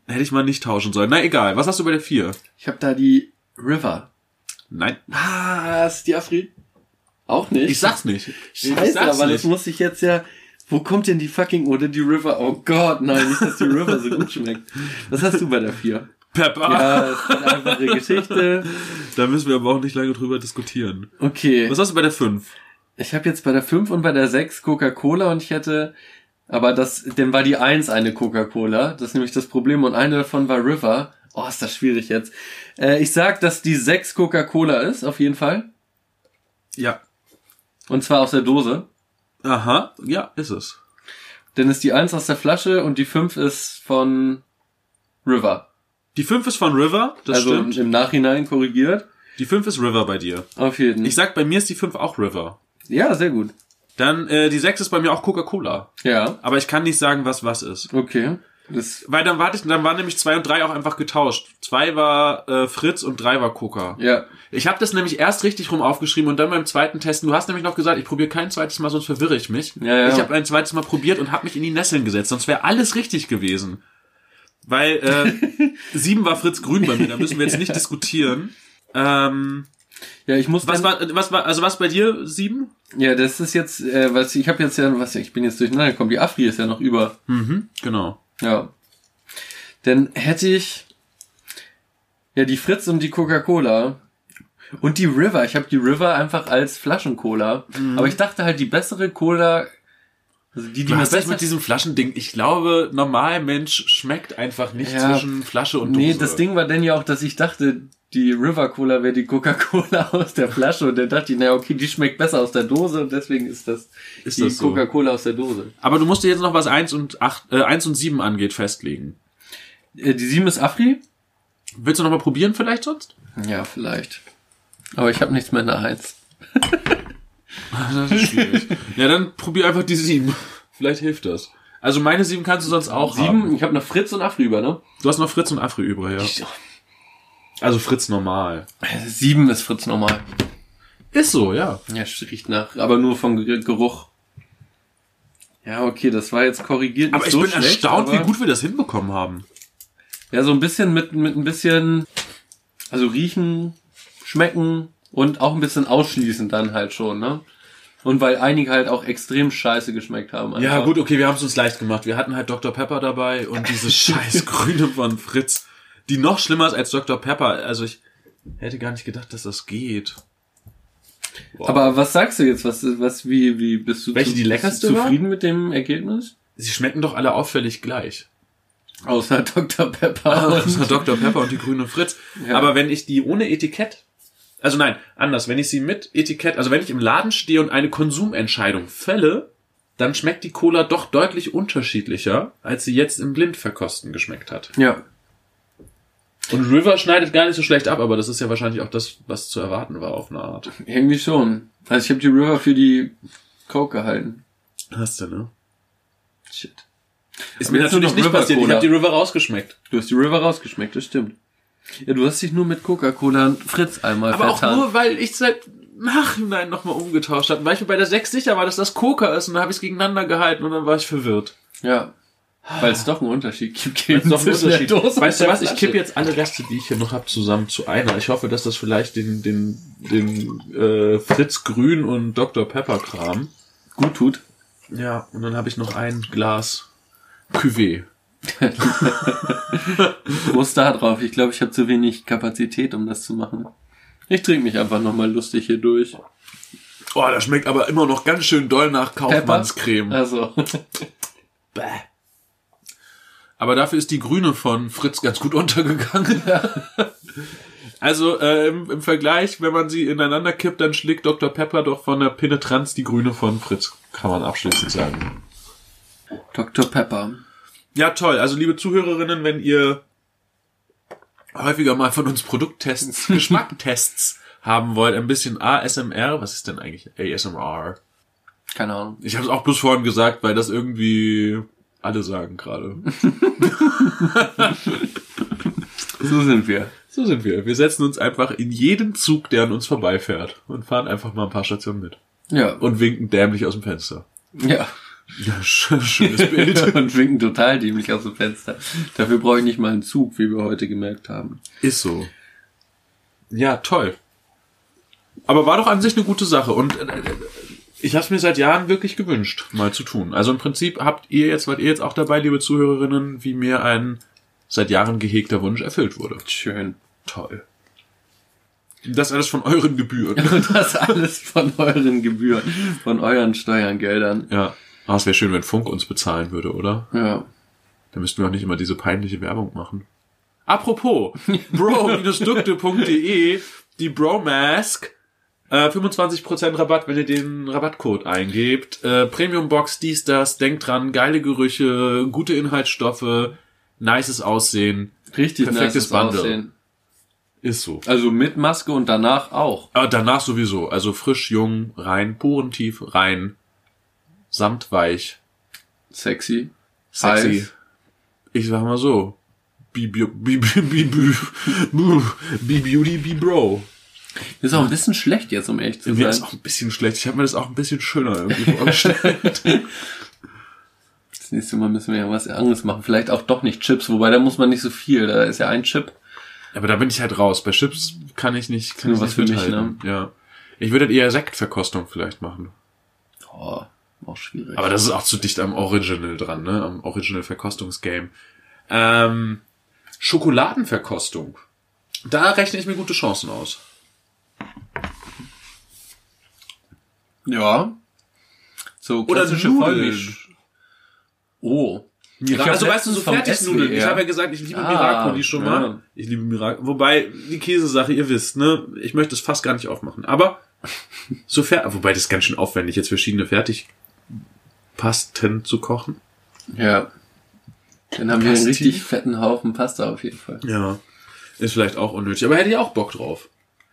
Hätte ich mal nicht tauschen sollen. Na egal. Was hast du bei der 4? ich habe da die River. Nein. Ah, ist die Afri? Auch nicht? Ich sag's nicht. ich Scheiße, sag's aber nicht. das muss ich jetzt ja... Wo kommt denn die fucking... Oder die River? Oh Gott, nein, nicht, dass die River so gut schmeckt. Was hast du bei der 4? Pepper. Ja, ist eine einfache Geschichte. Da müssen wir aber auch nicht lange drüber diskutieren. Okay. Was hast du bei der 5? Ich habe jetzt bei der 5 und bei der 6 Coca-Cola und ich hätte, aber das, denn war die 1 eine Coca-Cola, das ist nämlich das Problem und eine davon war River. Oh, ist das schwierig jetzt. Äh, ich sag, dass die 6 Coca-Cola ist, auf jeden Fall. Ja. Und zwar aus der Dose. Aha. Ja, ist es. Dann ist die 1 aus der Flasche und die 5 ist von River. Die 5 ist von River. Das also stimmt. im Nachhinein korrigiert. Die 5 ist River bei dir. Auf jeden. Ich sag, bei mir ist die 5 auch River. ja, sehr gut. Dann, äh, die 6 ist bei mir auch Coca-Cola. Ja, Aber ich kann nicht sagen, was was ist. okay. Das, Weil dann warte ich, dann waren nämlich 2 und 3 auch einfach getauscht. 2 war äh, Fritz und 3 war Coca. ja. Ich habe das nämlich erst richtig rum aufgeschrieben und dann beim zweiten Testen. Du hast nämlich noch gesagt, ich probiere kein zweites Mal, sonst verwirre ich mich. Ja, ja. Ich habe ein zweites Mal probiert und habe mich in die Nesseln gesetzt, sonst wäre alles richtig gewesen. Weil äh, [laughs] sieben war Fritz Grün bei mir, da müssen wir jetzt nicht diskutieren. Ähm, Ja, ich muss was war, was war, also was bei dir sieben? Ja, das ist jetzt, äh, was ich habe jetzt ja, was ich bin jetzt durcheinander gekommen. Die Afri ist ja noch über. Mhm, genau. Ja. Dann hätte ich ja die Fritz und die Coca-Cola und die River. Ich habe die River einfach als Flaschencola. Aber ich dachte halt, die bessere Cola Also die, die Du hast das besser mit diesem Flaschending. Ich glaube, normal Mensch schmeckt einfach nicht Ja. zwischen Flasche und Dose. Nee, das Ding war denn ja auch, dass ich dachte, die River Cola wäre die Coca-Cola [laughs] aus der Flasche und dann dachte ich, naja, okay, die schmeckt besser aus der Dose und deswegen ist das Ist die das so? Coca-Cola aus der Dose. Aber du musst dir jetzt noch was 1 und 8, äh, 1 und 7 angeht festlegen. Äh, Die 7 ist Afri? Willst du noch mal probieren vielleicht sonst? Ja, vielleicht. Aber ich habe nichts mehr in der Heiz. [laughs] Das ist schwierig. ja, dann probier einfach die 7. Vielleicht hilft das. Also meine 7 kannst du sonst auch haben. Sieben, ich habe noch Fritz und Afri über, ne? Du hast noch Fritz und Afri übrig, ja. Also Fritz normal. Sieben ist Fritz normal. Ist so, ja. Ja, riecht nach, aber nur vom Ge- Geruch. Ja, okay, das war jetzt korrigiert. Aber ich so bin schlecht, erstaunt, wie gut wir das hinbekommen haben. Ja, so ein bisschen mit, mit ein bisschen, also riechen, schmecken und auch ein bisschen ausschließen dann halt schon, ne? Und weil einige halt auch extrem scheiße geschmeckt haben. Ja, einfach. gut, okay, wir haben es uns leicht gemacht. Wir hatten halt Dr. Pepper dabei und diese [laughs] scheiß Grüne von Fritz, die noch schlimmer ist als Dr. Pepper. Also ich hätte gar nicht gedacht, dass das geht. Boah. Aber was sagst du jetzt? Was, was, wie, wie bist du Welche die leckerste war? zufrieden mit dem Ergebnis? sie schmecken doch alle auffällig gleich. Außer [laughs] Dr. Pepper. Außer Dr. Pepper und die grüne Fritz. Ja. Aber wenn ich die ohne Etikett, also nein, anders, wenn ich sie mit Etikett, also wenn ich im Laden stehe und eine Konsumentscheidung fälle, dann schmeckt die Cola doch deutlich unterschiedlicher, als sie jetzt im Blindverkosten geschmeckt hat. ja. Und River schneidet gar nicht so schlecht ab, aber das ist ja wahrscheinlich auch das, was zu erwarten war auf eine Art. Irgendwie schon. Also ich habe die River für die Coke gehalten. Hast du, ne? Shit. Ist Aber mir natürlich nicht passiert. Ich habe die River rausgeschmeckt. Du hast die River rausgeschmeckt, das stimmt. Ja, du hast dich nur mit Coca-Cola und Fritz einmal Aber auch vertan. nur, weil ich seit Nachhinein nochmal umgetauscht habe. Weil ich mir bei der 6 sicher war, dass das Coca ist und dann habe ich es gegeneinander gehalten und dann war ich verwirrt. Ja. Weil es doch einen Unterschied gibt. Ist doch ein zwischen der Unterschied. Weißt du was? Ich kippe jetzt alle Reste, die ich hier noch habe, zusammen zu einer. Ich hoffe, dass das vielleicht den, den, den äh, Fritz Grün und Dr. Pepper Kram. gut tut. Ja, und dann habe ich noch ein Glas Cuvée. Groß da drauf. Ich glaube, ich habe zu wenig Kapazität, um das zu machen. Ich trinke mich einfach nochmal lustig hier durch. Oh, das schmeckt aber immer noch ganz schön doll nach Kaufmannscreme. Also. Bäh. Aber dafür ist die grüne von Fritz ganz gut untergegangen. Also äh, im, im Vergleich, wenn man sie ineinander kippt, dann schlägt Dr. Pepper doch von der Penetranz die grüne von Fritz, kann man abschließend sagen. Dr. Pepper. Ja, toll. Also liebe Zuhörerinnen, wenn ihr häufiger mal von uns Produkttests, [laughs] Geschmacktests haben wollt, ein bisschen ASMR, was ist denn eigentlich ASMR? Keine Ahnung. Ich habe es auch bloß vorhin gesagt, weil das irgendwie alle sagen gerade. So sind wir. So sind wir. Wir setzen uns einfach in jeden Zug, der an uns vorbeifährt und fahren einfach mal ein paar Stationen mit. Ja. Und winken dämlich aus dem Fenster. Ja. Ja, sch- schönes [laughs] Bild. und winken total dämlich aus dem Fenster. Dafür brauche ich nicht mal einen Zug, wie wir heute gemerkt haben. Ist so. Ja, toll. Aber war doch an sich eine gute Sache und äh, äh, ich habe es mir seit Jahren wirklich gewünscht, mal zu tun. Also im Prinzip habt ihr jetzt, wart ihr jetzt auch dabei, liebe Zuhörerinnen, wie mir ein seit Jahren gehegter Wunsch erfüllt wurde. Schön. Toll. Das alles von euren Gebühren. [laughs] Das alles von euren Gebühren, von euren Steuergeldern. Ja. Ah, es wäre schön, wenn Funk uns bezahlen würde, oder? Ja. Da müssten wir auch nicht immer diese peinliche Werbung machen. Apropos, bro-dukte.de, [laughs] die Bromask, äh, 25% Rabatt, wenn ihr den Rabattcode eingebt. Äh, Premium Box, dies, das, denkt dran, geile Gerüche, gute Inhaltsstoffe, nices Aussehen. Richtig Perfektes nices Bundle. Aussehen. Ist so. Also mit Maske und danach auch. Aber danach sowieso. Also frisch, jung, rein, porentief, rein, samtweich, Sexy. sexy. Heiß. Ich sag mal so. Be, be, be, be, be, be, be beauty, be bro. Ist auch ein bisschen schlecht jetzt, um ehrlich zu Mir ist sein. auch ein bisschen schlecht. Ich habe mir das auch ein bisschen schöner irgendwie vorgestellt. [laughs] Das nächste Mal müssen wir ja was anderes machen. Vielleicht auch doch nicht Chips, wobei da muss man nicht so viel. Da ist ja ein Chip. Aber da bin ich halt raus. Bei Chips kann ich nicht, kann Nur ich was nicht für mich, ne? Ja. Ich würde eher Sektverkostung vielleicht machen. Oh, auch schwierig. Aber das ist auch zu dicht am Original dran, ne? Am Original Verkostungsgame. Ähm, Schokoladenverkostung. Da rechne ich mir gute Chancen aus. ja. So Oder klassische Nudeln. Vollmilch. Oh. Mira hab also weißt du, so Fertignudeln. Ich habe ja gesagt, ich liebe Ah, Miracoli schon mal. ja. Ich liebe Miracoli. Wobei, die Käsesache, ihr wisst, ne? Ich möchte es fast gar nicht aufmachen. Aber so fer wobei das ist ganz schön aufwendig, jetzt verschiedene Fertigpasten zu kochen. Ja. Dann haben wir einen Pasti? richtig fetten Haufen Pasta auf jeden Fall. Ja. Ist vielleicht auch unnötig, aber hätte ich auch Bock drauf.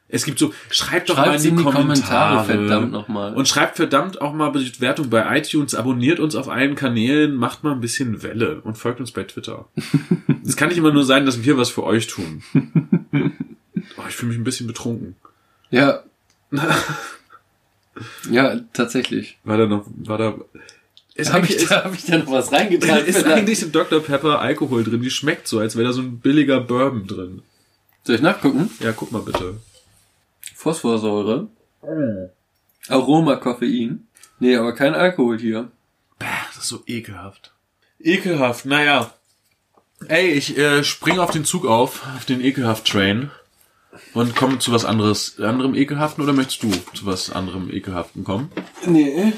Es gibt so, schreibt doch mal Schreibt in die, in die Kommentare, Kommentare, verdammt nochmal. Und schreibt verdammt auch mal Bewertung bei iTunes, abonniert uns auf allen Kanälen, macht mal ein bisschen Welle und folgt uns bei Twitter. [laughs] Es kann nicht immer nur sein, dass wir was für euch tun. [laughs] Oh, ich fühle mich ein bisschen betrunken. Ja. [laughs] ja, tatsächlich. War da noch, war da, Habe ich, da, hab ich da noch was reingetragen? [laughs] ist, ist eigentlich in Dr. Pepper Alkohol drin, die schmeckt so, als wäre da so ein billiger Bourbon drin. Soll ich nachgucken? Ja, guck mal bitte. Phosphorsäure. Aroma Koffein. Nee, aber kein Alkohol hier. Das ist so ekelhaft. Ekelhaft, naja. Ey, ich äh, spring auf den Zug auf, auf den ekelhaft-Train und komme zu was anderes, anderem ekelhaften oder möchtest du zu was anderem ekelhaften kommen? Nee.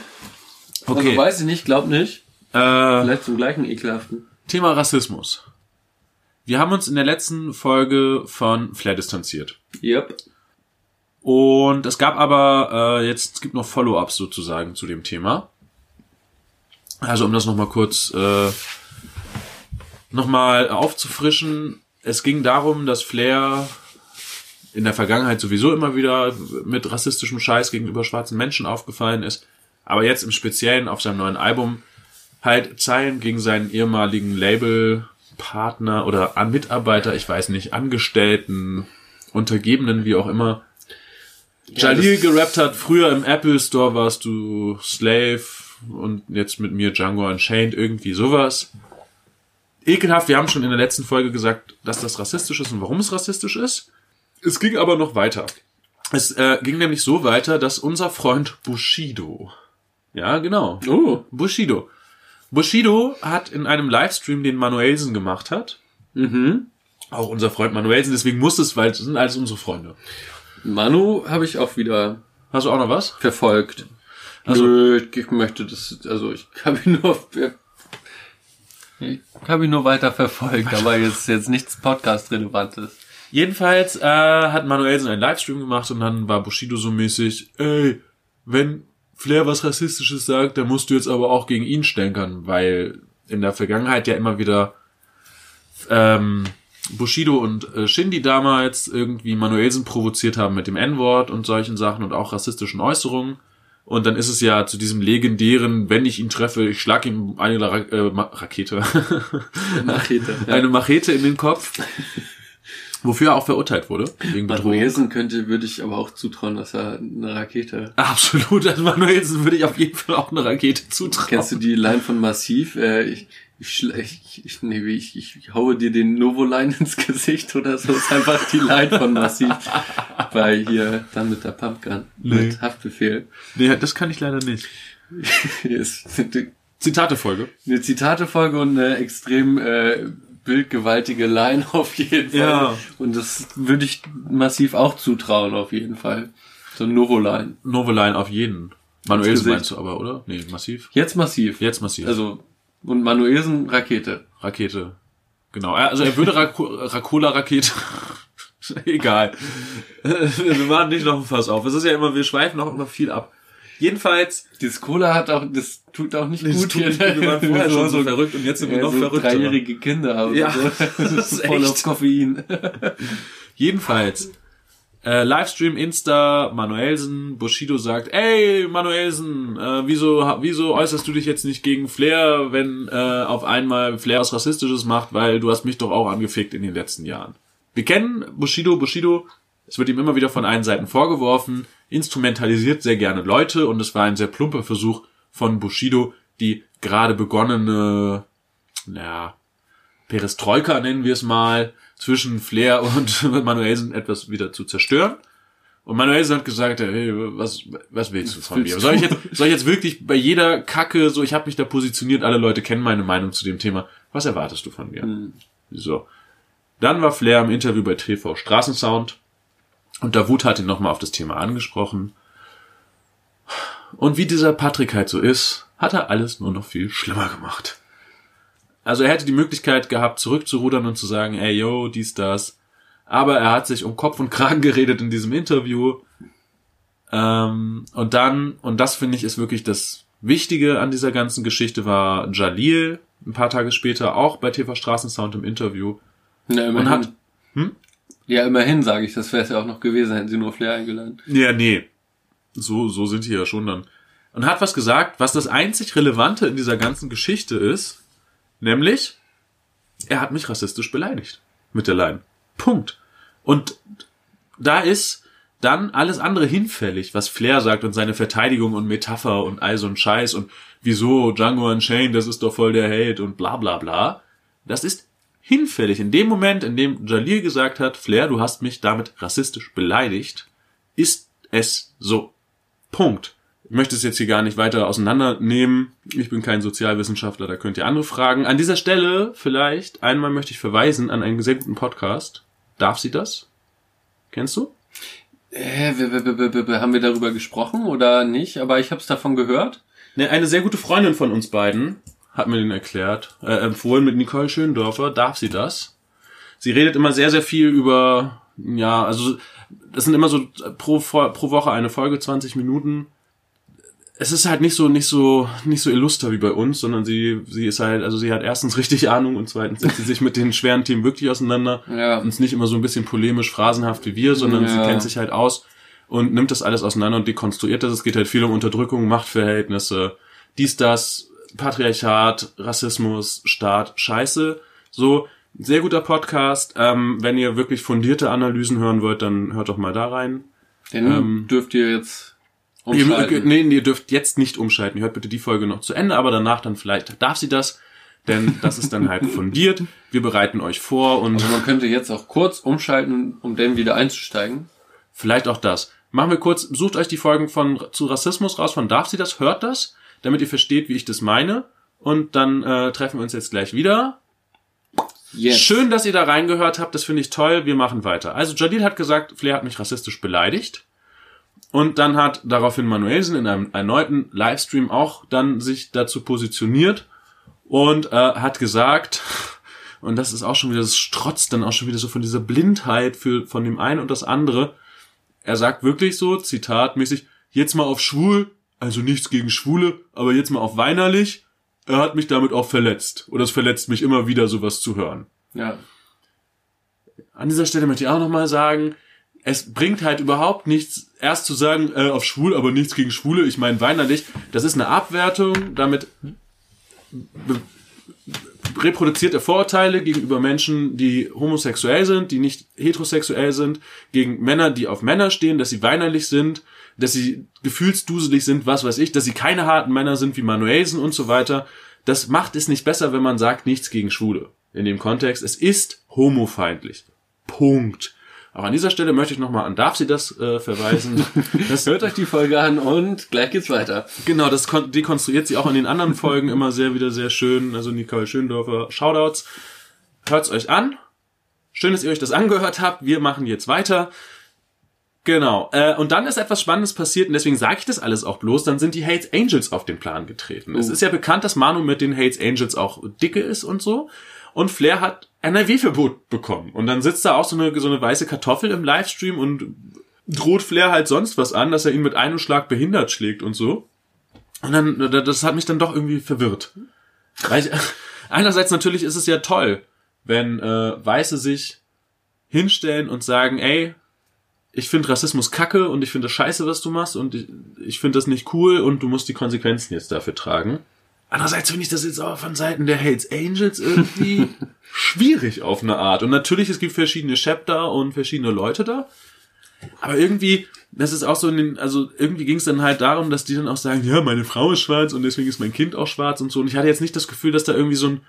Okay. Also weiß ich nicht, glaub nicht. äh, Vielleicht zum gleichen ekelhaften. Thema Rassismus. Wir haben uns in der letzten Folge von Flair distanziert. Yep. Und es gab aber äh, jetzt, es gibt noch Follow-ups sozusagen zu dem Thema. Also um das nochmal kurz äh, nochmal aufzufrischen. Es ging darum, dass Flair in der Vergangenheit sowieso immer wieder mit rassistischem Scheiß gegenüber schwarzen Menschen aufgefallen ist. Aber jetzt im Speziellen auf seinem neuen Album halt Zeilen gegen seinen ehemaligen Labelpartner oder an Mitarbeiter, ich weiß nicht, Angestellten, Untergebenen, wie auch immer, Jalil das- gerappt hat, früher im Apple Store warst du Slave und jetzt mit mir Django Unchained, irgendwie sowas. Ekelhaft, wir haben schon in der letzten Folge gesagt, dass das rassistisch ist und warum es rassistisch ist. Es ging aber noch weiter. Es äh, ging nämlich so weiter, dass unser Freund Bushido, ja genau, Oh. Bushido, Bushido hat in einem Livestream, den Manuelsen gemacht hat, Mhm. auch unser Freund Manuelsen, deswegen muss es, weil es sind alles unsere Freunde. Manu habe ich auch wieder Hast du auch noch was? verfolgt. Also- Nö, ich möchte das, also ich habe ihn nur, ich habe ihn nur weiter verfolgt, aber jetzt, jetzt nichts Podcast-Relevantes. Jedenfalls äh, hat Manuelsen einen Livestream gemacht und dann war Bushido so mäßig, ey, wenn Flair was Rassistisches sagt, dann musst du jetzt aber auch gegen ihn stänkern, weil in der Vergangenheit ja immer wieder ähm, Bushido und äh, Shindy damals irgendwie Manuelsen provoziert haben mit dem N-Wort und solchen Sachen und auch rassistischen Äußerungen. Und dann ist es ja zu diesem legendären, wenn ich ihn treffe, ich schlag ihm eine Ra äh, Rakete. Machete. [laughs] eine Machete in den Kopf. Wofür er auch verurteilt wurde. Wegen. Manuelsen könnte, würde ich aber auch zutrauen, dass er eine Rakete. [laughs] Absolut, also Manuelsen würde ich auf jeden Fall auch eine Rakete zutrauen. Kennst du die Line von Massiv? Äh, ich, ich, ich, ich, nee, ich, ich, ich haue dir den Novo-Line ins Gesicht oder so. ist einfach die Line von Massiv. [laughs] Bei hier, dann mit der Pumpgun. Nee. Mit Haftbefehl. Nee, das kann ich leider nicht. [laughs] Hier ist eine Zitatefolge. Zitatefolge und eine extrem äh, bildgewaltige Line [laughs] auf jeden Fall. Ja. Und das würde ich massiv auch zutrauen, auf jeden Fall. So ein Novo-Line. Noveline auf jeden. Manuelsen meinst du aber, oder? Nee, massiv. Jetzt massiv. Jetzt massiv. Also, und Manuelsen Rakete. Rakete. Genau. Also er würde [laughs] Rakola-Rakete. [laughs] Egal. Wir machen nicht noch ein Fass auf. Es ist ja immer, wir schweifen auch immer viel ab. Jedenfalls, Das Cola hat auch, das tut auch nicht das gut hier. nicht wir waren [laughs] vorher schon so verrückt und jetzt sind wir ja, noch so verrückter. dreijährige Kinder haben. Ja, so. [laughs] das [laughs] ist voll echt. auf Koffein. Jedenfalls, äh, Livestream, Insta, Manuelsen, Bushido sagt, ey, Manuelsen, äh, wieso, wieso äußerst du dich jetzt nicht gegen Flair, wenn äh, auf einmal Flair was Rassistisches macht, weil du hast mich doch auch angefickt in den letzten Jahren. Wir kennen Bushido, Bushido, es wird ihm immer wieder von allen Seiten vorgeworfen, instrumentalisiert sehr gerne Leute und es war ein sehr plumper Versuch von Bushido, die gerade begonnene, naja, Perestroika nennen wir es mal, zwischen Flair und [laughs] Manuelsen etwas wieder zu zerstören. Und Manuelsen hat gesagt, hey, was, was willst du von mir? Soll ich, jetzt, soll ich jetzt wirklich bei jeder Kacke, so ich habe mich da positioniert, alle Leute kennen meine Meinung zu dem Thema. Was erwartest du von mir? Hm. So. Dann war Flair im Interview bei TV Straßensound und Davut hat ihn nochmal auf das Thema angesprochen. Und wie dieser Patrick halt so ist, hat er alles nur noch viel schlimmer gemacht. Also er hätte die Möglichkeit gehabt, zurückzurudern und zu sagen, ey, yo, dies, das. Aber er hat sich um Kopf und Kragen [laughs] geredet in diesem Interview. Ähm, und dann, und das finde ich ist wirklich das Wichtige an dieser ganzen Geschichte, war Jalil ein paar Tage später auch bei TV Straßensound im Interview. Ja. Und hat, hm? Ja, immerhin sage ich, das wäre es ja auch noch gewesen, hätten sie nur Flair eingeladen. Ja, nee. So, so sind die ja schon dann. Und hat was gesagt, was das einzig Relevante in dieser ganzen Geschichte ist, nämlich, er hat mich rassistisch beleidigt. Mit der Line. Punkt. Und da ist dann alles andere hinfällig, was Flair sagt und seine Verteidigung und Metapher und all so ein Scheiß und wieso Django Unchained, das ist doch voll der Hate und bla bla bla. Das ist hinfällig. In dem Moment, in dem Jalil gesagt hat, Flair, du hast mich damit rassistisch beleidigt, ist es so. Punkt. Ich möchte es jetzt hier gar nicht weiter auseinandernehmen. Ich bin kein Sozialwissenschaftler, da könnt ihr andere fragen. An dieser Stelle vielleicht einmal möchte ich verweisen an einen sehr guten Podcast. Darf sie das? Kennst du? Äh, haben wir darüber gesprochen oder nicht? Aber ich habe es davon gehört. Ne, eine sehr gute Freundin von uns beiden hat mir den erklärt, äh, empfohlen mit Nicole Schöndorfer. Darf sie das? Sie redet immer sehr, sehr viel über, ja, also das sind immer so pro, Fo- pro Woche eine Folge, 20 Minuten. Es ist halt nicht so, nicht so, nicht so illuster wie bei uns, sondern sie, sie ist halt, also sie hat erstens richtig Ahnung und zweitens setzt sie sich mit den schweren Themen wirklich auseinander. Ja. Und ist nicht immer so ein bisschen polemisch, phrasenhaft wie wir, sondern sie Ja. kennt sich halt aus und nimmt das alles auseinander und dekonstruiert das. Es geht halt viel um Unterdrückung, Machtverhältnisse, dies, das, Patriarchat, Rassismus, Staat, Scheiße. So, sehr guter Podcast. Ähm, wenn ihr wirklich fundierte Analysen hören wollt, dann hört doch mal da rein. Den Ähm, dürft ihr jetzt Ihr, umschalten. nee, ihr dürft jetzt nicht umschalten. Ihr hört bitte die Folge noch zu Ende, aber danach dann vielleicht darf sie das, denn das ist dann halt fundiert. Wir bereiten euch vor und Also man könnte jetzt auch kurz umschalten, um dann wieder einzusteigen. Vielleicht auch das. Machen wir kurz, sucht euch die Folgen von zu Rassismus raus, von darf sie das, hört das, damit ihr versteht, wie ich das meine. Und dann äh, treffen wir uns jetzt gleich wieder. Jetzt. Schön, dass ihr da reingehört habt, das finde ich toll. Wir machen weiter. Also Jalil hat gesagt, Flair hat mich rassistisch beleidigt. Und dann hat daraufhin Manuelsen in einem erneuten Livestream auch dann sich dazu positioniert und äh, hat gesagt, [laughs] und das ist auch schon wieder, das strotzt dann auch schon wieder so von dieser Blindheit für, von dem einen und das andere. Er sagt wirklich so, zitatmäßig, jetzt mal auf schwul, also nichts gegen Schwule, aber jetzt mal auf weinerlich. Er hat mich damit auch verletzt. Oder es verletzt mich immer wieder, sowas zu hören. Ja. An dieser Stelle möchte ich auch nochmal sagen, es bringt halt überhaupt nichts, erst zu sagen, äh, auf schwul, aber nichts gegen Schwule, ich meine weinerlich. Das ist eine Abwertung, damit reproduziert er Vorurteile gegenüber Menschen, die homosexuell sind, die nicht heterosexuell sind, gegen Männer, die auf Männer stehen, dass sie weinerlich sind, dass sie gefühlsduselig sind, was weiß ich, dass sie keine harten Männer sind wie Manuelsen und so weiter. Das macht es nicht besser, wenn man sagt, nichts gegen Schwule. In dem Kontext, es ist homofeindlich. Punkt. Auch an dieser Stelle möchte ich nochmal an Darf sie das äh, verweisen. [laughs] Das, Hört euch die Folge an und gleich geht's weiter. Genau, das kon- dekonstruiert sie auch in den anderen Folgen immer sehr wieder sehr schön. Also Nicole Schöndorfer, Shoutouts. Hört's euch an. Schön, dass ihr euch das angehört habt. Wir machen jetzt weiter. Genau. Äh, und dann ist etwas Spannendes passiert und deswegen sage ich das alles auch bloß. Dann sind die Hates Angels auf den Plan getreten. Es ist ja bekannt, dass Manu mit den Hates Angels auch dicke ist und so. Und Flair hat NRW-Verbot bekommen. Und dann sitzt da auch so eine, so eine weiße Kartoffel im Livestream und droht Flair halt sonst was an, dass er ihn mit einem Schlag behindert schlägt und so. Und dann, das hat mich dann doch irgendwie verwirrt. Weil ich, [laughs] einerseits natürlich ist es ja toll, wenn äh, Weiße sich hinstellen und sagen, ey, ich finde Rassismus kacke und ich finde das scheiße, was du machst und ich, ich finde das nicht cool und du musst die Konsequenzen jetzt dafür tragen. Andererseits finde ich das jetzt auch von Seiten der Hates Angels irgendwie [laughs] schwierig auf eine Art. Und natürlich, es gibt verschiedene Chapter und verschiedene Leute da. Aber irgendwie, das ist auch so in den, also irgendwie ging es dann halt darum, dass die dann auch sagen, ja, meine Frau ist schwarz und deswegen ist mein Kind auch schwarz und so. Und ich hatte jetzt nicht das Gefühl, dass da irgendwie so ein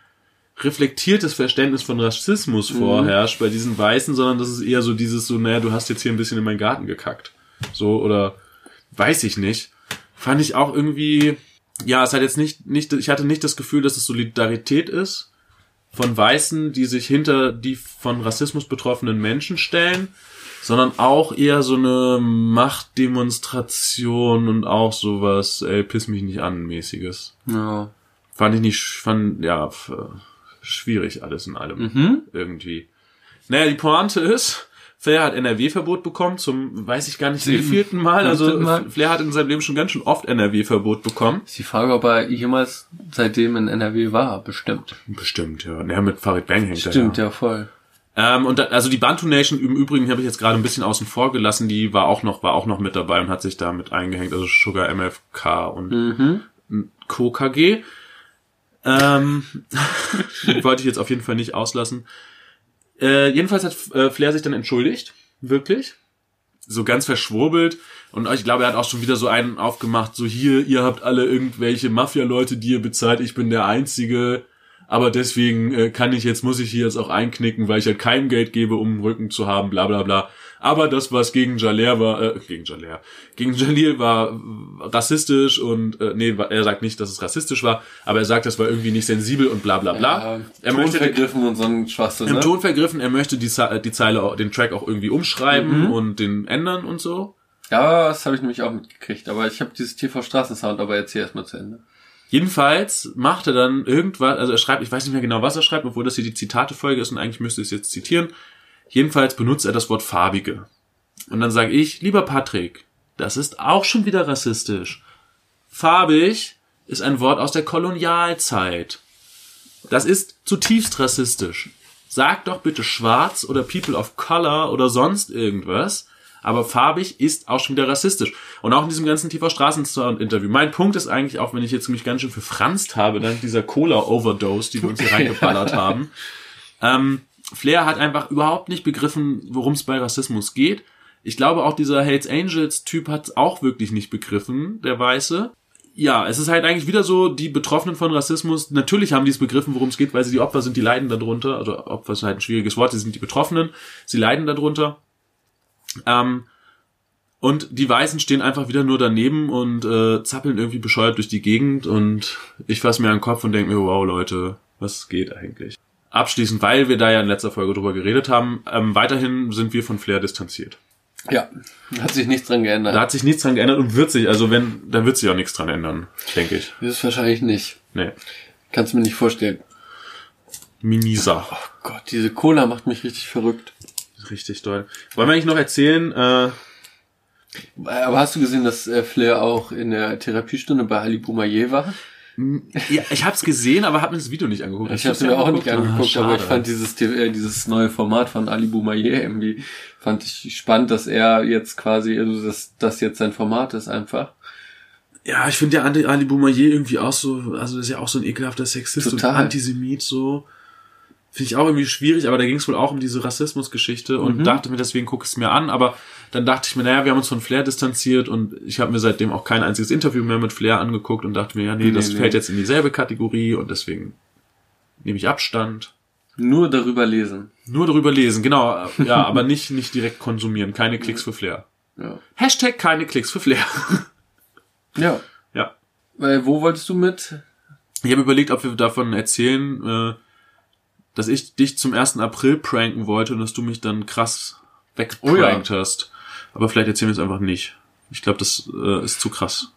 reflektiertes Verständnis von Rassismus vorherrscht bei diesen Weißen, sondern das ist eher so dieses so, naja, du hast jetzt hier ein bisschen in meinen Garten gekackt. So, oder weiß ich nicht. Fand ich auch irgendwie, ja, es hat jetzt nicht, nicht, ich hatte nicht das Gefühl, dass es Solidarität ist von Weißen, die sich hinter die von Rassismus betroffenen Menschen stellen, sondern auch eher so eine Machtdemonstration und auch sowas, ey, piss mich nicht an, mäßiges. Ja. Fand ich nicht, fand, ja, schwierig alles in allem. Mhm. Irgendwie. Naja, die Pointe ist, Flair hat NRW-Verbot bekommen zum, weiß ich gar nicht, wie Sieben- vierten Mal. Also Mal. Flair hat in seinem Leben schon ganz schön oft NRW-Verbot bekommen. Ist die Frage, ob er jemals seitdem in NRW war, bestimmt. Bestimmt, ja. Ja, mit Farid Bang hängt er Stimmt, ja. ja, voll. Ähm, und da, also die Bantu Nation im Übrigen habe ich jetzt gerade ein bisschen außen vor gelassen, die war auch noch, war auch noch mit dabei und hat sich da mit eingehängt, also Sugar MFK und Mhm. Co. Ähm, [laughs] wollte ich jetzt auf jeden Fall nicht auslassen. Äh, jedenfalls hat äh, Flair sich dann entschuldigt, wirklich. So ganz verschwurbelt. Und ich glaube, er hat auch schon wieder so einen aufgemacht, so hier, ihr habt alle irgendwelche Mafia-Leute, die ihr bezahlt, ich bin der Einzige. Aber deswegen äh, kann ich jetzt, muss ich hier jetzt auch einknicken, weil ich halt kein Geld gebe, um einen Rücken zu haben, bla bla bla. Aber das, was gegen Jaler war, äh, gegen Jaler, gegen Jalil war äh, rassistisch und, äh, nee, er sagt nicht, dass es rassistisch war, aber er sagt, das war irgendwie nicht sensibel und bla bla bla. Ja, er Ton möchte vergriffen und so ein Schwachsinn, im ne? Ton vergriffen, er möchte die, Ze- die Zeile, auch- den Track auch irgendwie umschreiben und den ändern und so. Ja, das habe ich nämlich auch mitgekriegt. Aber ich habe dieses TV Straßensound, aber erzähl erst mal zu Ende. Jedenfalls macht er dann irgendwas, also er schreibt, ich weiß nicht mehr genau, was er schreibt, obwohl das hier die Zitate-Folge ist und eigentlich müsste ich es jetzt zitieren. Jedenfalls benutzt er das Wort farbige. Und dann sage ich, lieber Patrick, das ist auch schon wieder rassistisch. Farbig ist ein Wort aus der Kolonialzeit. Das ist zutiefst rassistisch. Sag doch bitte schwarz oder people of color oder sonst irgendwas. Aber farbig ist auch schon wieder rassistisch. Und auch in diesem ganzen tiefer Straßensound-Interview. Mein Punkt ist eigentlich, auch wenn ich jetzt mich ganz schön verfranst habe, dank dieser Cola-Overdose, die wir uns hier [laughs] reingeballert haben, ähm, Flair hat einfach überhaupt nicht begriffen, worum es bei Rassismus geht. Ich glaube, auch dieser Hells Angels-Typ hat es auch wirklich nicht begriffen, der Weiße. Ja, es ist halt eigentlich wieder so, die Betroffenen von Rassismus, natürlich haben die es begriffen, worum es geht, weil sie die Opfer sind, die leiden darunter. Also Opfer ist halt ein schwieriges Wort, sie sind die Betroffenen, sie leiden darunter. Ähm, und die Weißen stehen einfach wieder nur daneben und äh, zappeln irgendwie bescheuert durch die Gegend und ich fasse mir an den Kopf und denke mir, wow Leute, was geht eigentlich? Abschließend, weil wir da ja in letzter Folge drüber geredet haben, ähm, weiterhin sind wir von Flair distanziert. Ja, hat sich nichts dran geändert. Da hat sich nichts dran geändert und wird sich, also wenn, da wird sich auch nichts dran ändern, denke ich. Das ist wahrscheinlich nicht. Nee. Kannst mir nicht vorstellen. Minisa. Gott, diese Cola macht mich richtig verrückt. Richtig doll. Wollen wir eigentlich noch erzählen, äh, Aber hast du gesehen, dass äh, Flair auch in der Therapiestunde bei Ali Boumaier war? ja, ich hab's gesehen, aber hab mir das Video nicht angeguckt. Ich habe es mir auch nicht angeguckt, Ah, aber ich fand dieses, äh, dieses neue Format von Ali Boumaier irgendwie, fand ich spannend, dass er jetzt quasi, also dass das jetzt sein Format ist einfach. Ja, ich finde ja Ali, Ali Boumaier irgendwie auch so, also das ist ja auch so ein ekelhafter Sexist Total. und Antisemit so. Finde ich auch irgendwie schwierig, aber da ging es wohl auch um diese Rassismusgeschichte und dachte mir, deswegen gucke ich es mir an, aber dann dachte ich mir, naja, wir haben uns von Flair distanziert und ich habe mir seitdem auch kein einziges Interview mehr mit Flair angeguckt und dachte mir, ja, nee, Nee, das nee. fällt jetzt in dieselbe Kategorie und deswegen nehme ich Abstand. Nur darüber lesen. Nur darüber lesen, genau, ja, aber nicht, nicht direkt konsumieren, keine Klicks für Flair. Ja. Hashtag keine Klicks für Flair. [laughs] Ja. ja. Weil, wo wolltest du mit? Ich habe überlegt, ob wir davon erzählen, äh, dass ich dich zum 1. April pranken wollte und dass du mich dann krass weggeprankt hast. Aber vielleicht erzählen wir es einfach nicht. Ich glaube, das äh, ist zu krass.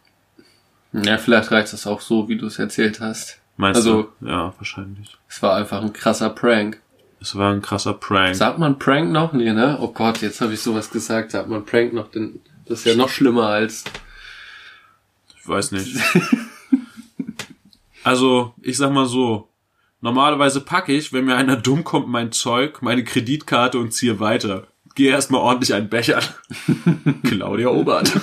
Ja, vielleicht reicht das auch so, wie du es erzählt hast. Meinst Also- du? Ja, wahrscheinlich. Es war einfach ein krasser Prank. Es war ein krasser Prank. Sagt man Prank noch? Nee, ne? Oh Gott, jetzt habe ich sowas gesagt. Sagt man Prank noch? Denn das ist ja noch schlimmer als... Ich weiß nicht. [laughs] also, ich sag mal so. Normalerweise packe ich, wenn mir einer dumm kommt, mein Zeug, meine Kreditkarte und ziehe weiter. Gehe erstmal ordentlich einen Becher. [laughs] Claudia Obert. [laughs]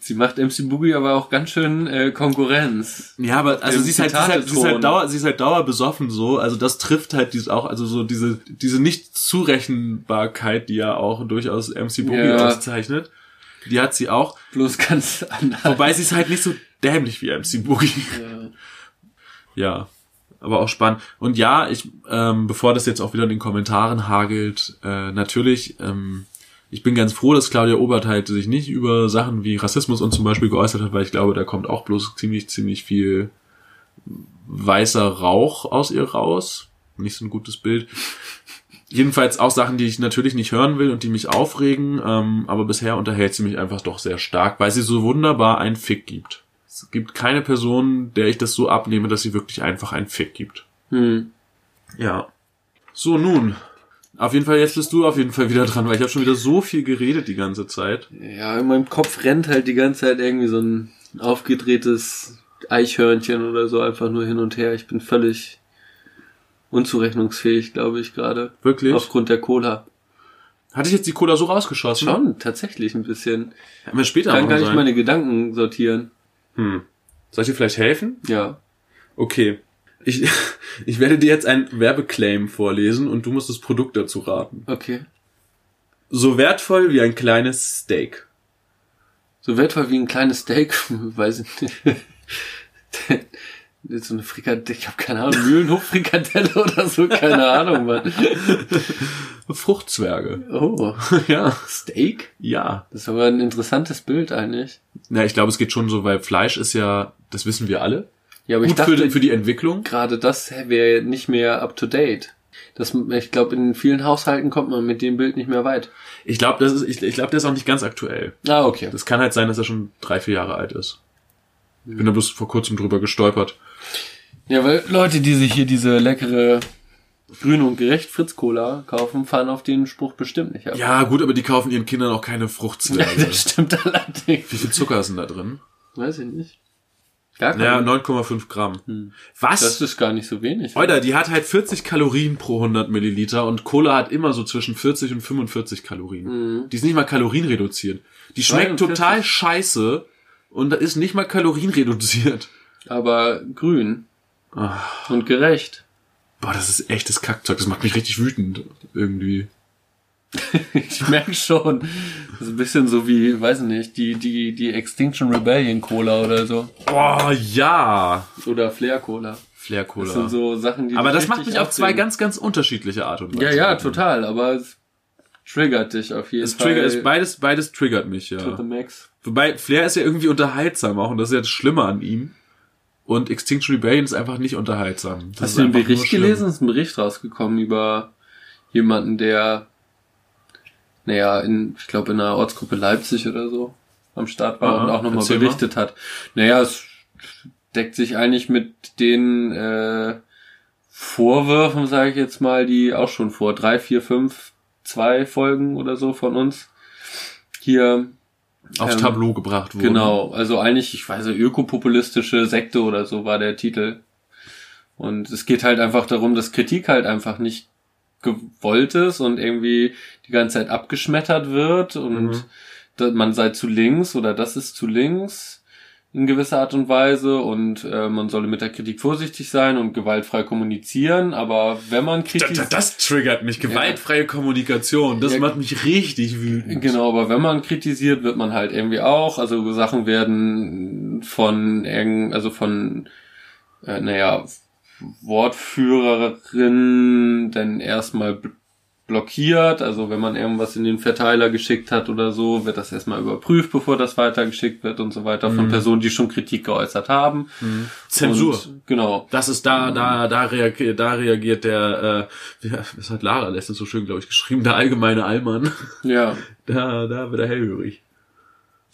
Sie macht MC Boogie aber auch ganz schön äh, Konkurrenz. Ja, aber also sie ist, halt, sie, ist halt, sie, ist halt dauer, sie ist halt dauer besoffen so. Also das trifft halt dies auch, also so diese, diese Nicht-Zurechenbarkeit, die ja auch durchaus MC Boogie Ja. auszeichnet. Die hat sie auch. Bloß ganz [laughs] anders. Wobei sie ist halt nicht so dämlich wie MC Boogie. Ja, aber auch spannend. Und ja, ich, ähm, bevor das jetzt auch wieder in den Kommentaren hagelt, äh, natürlich, ähm, ich bin ganz froh, dass Claudia Obert halt sich nicht über Sachen wie Rassismus und zum Beispiel geäußert hat, weil ich glaube, da kommt auch bloß ziemlich, ziemlich viel weißer Rauch aus ihr raus. Nicht so ein gutes Bild. Jedenfalls auch Sachen, die ich natürlich nicht hören will und die mich aufregen, ähm, aber bisher unterhält sie mich einfach doch sehr stark, weil sie so wunderbar einen Fick gibt. Es gibt keine Person, der ich das so abnehme, dass sie wirklich einfach einen Fick gibt. Hm. Ja. So, nun. Auf jeden Fall, jetzt bist du auf jeden Fall wieder dran, weil ich habe schon wieder so viel geredet die ganze Zeit. Ja, in meinem Kopf rennt halt die ganze Zeit irgendwie so ein aufgedrehtes Eichhörnchen oder so einfach nur hin und her. Ich bin völlig unzurechnungsfähig, glaube ich, gerade. Wirklich? Aufgrund der Cola. Hatte ich jetzt die Cola so rausgeschossen? Schon, tatsächlich ein bisschen. Hätten wir später Kann machen gar nicht sollen. meine Gedanken sortieren. Hm. Soll ich dir vielleicht helfen? Ja. Okay. Ich, [laughs] ich werde dir jetzt ein Werbeclaim vorlesen und du musst das Produkt dazu raten. Okay. So wertvoll wie ein kleines Steak. So wertvoll wie ein kleines Steak, [laughs] weiß ich nicht. [laughs] so eine Frikadelle, ich habe keine Ahnung, Mühlenhof-Frikadelle [laughs] oder so, keine Ahnung, Mann. Fruchtzwerge. Oh, [laughs] Ja. Steak? Ja. Das ist aber ein interessantes Bild eigentlich. Na, ich glaube, es geht schon so, weil Fleisch ist ja, das wissen wir alle, Ja, aber ich gut dachte, für, die- für die Entwicklung. gerade das wäre nicht mehr up to date. Das, ich glaube, in vielen Haushalten kommt man mit dem Bild nicht mehr weit. Ich glaube, das ist, ich, ich glaube, der ist auch nicht ganz aktuell. Ah, okay. Das kann halt sein, dass er schon drei, vier Jahre alt ist. Ich bin da bloß vor kurzem drüber gestolpert. Ja, weil Leute, die sich hier diese leckere Grün und Gerecht Fritz Cola kaufen, fahren auf den Spruch bestimmt nicht ab. Ja, gut, aber die kaufen ihren Kindern auch keine Fruchtzwerge. [laughs] das stimmt allerdings. Wie viel Zucker ist denn da drin? Weiß ich nicht. Gar kein. Ja, 9,5 Gramm. Was? das ist gar nicht so wenig. Alter, die hat halt 40 Kalorien pro 100 Milliliter und Cola hat immer so zwischen 40 und 45 Kalorien. Die ist nicht mal kalorienreduziert. Die schmeckt 42. total scheiße und ist nicht mal kalorienreduziert. Aber grün Ah. und gerecht. Boah, das ist echtes Kackzeug. Das macht mich richtig wütend irgendwie. [laughs] Ich merke schon. Das ist ein bisschen so wie, weiß nicht, die, die, die Extinction Rebellion Cola oder so. Boah, ja. Oder Flair Cola. Flair Das Cola. sind so Sachen, die Aber das macht mich auf zwei ganz, ganz unterschiedliche Art und Weise. Ja, ja, total, aber es triggert dich auf jeden Es Fall. trigger, ist beides, beides triggert mich, to the ja. max. Wobei, Flair ist ja irgendwie unterhaltsam auch und das ist ja das Schlimme an ihm. Und Extinction Rebellion ist einfach nicht unterhaltsam. Das Hast du den nur Bericht gelesen? Es ist ein Bericht rausgekommen über jemanden, der, naja, in, ich glaube in einer Ortsgruppe Leipzig oder so am Start war Aha, und auch nochmal berichtet hat. Naja, es deckt sich eigentlich mit den äh, Vorwürfen, sage ich jetzt mal, die auch schon vor drei, vier, fünf, zwei Folgen oder so von uns hier Aufs ähm, Tableau gebracht wurden. Genau, also eigentlich, ich weiß nicht, ökopopulistische Sekte oder so war der Titel. Und es geht halt einfach darum, dass Kritik halt einfach nicht gewollt ist und irgendwie die ganze Zeit abgeschmettert wird und Mhm. man sei zu links oder das ist zu links in gewisser Art und Weise und äh, man solle mit der Kritik vorsichtig sein und gewaltfrei kommunizieren, aber wenn man Das, kritisiert, das triggert mich. Gewaltfreie Kommunikation. Das Ja. macht mich richtig wütend. Genau, aber wenn man kritisiert, wird man halt irgendwie auch, also Sachen werden von irgend, also von, äh, naja, Wortführerin dann erstmal blockiert, also wenn man irgendwas in den Verteiler geschickt hat oder so, wird das erstmal überprüft, bevor das weitergeschickt wird und so weiter, von Personen, die schon Kritik geäußert haben. Zensur. Und, genau. Das ist da, da, da reagiert, da reagiert der, äh, das hat Lara letztens so schön, glaube ich, geschrieben, der allgemeine Allmann. Ja. [laughs] Da, da wird er hellhörig.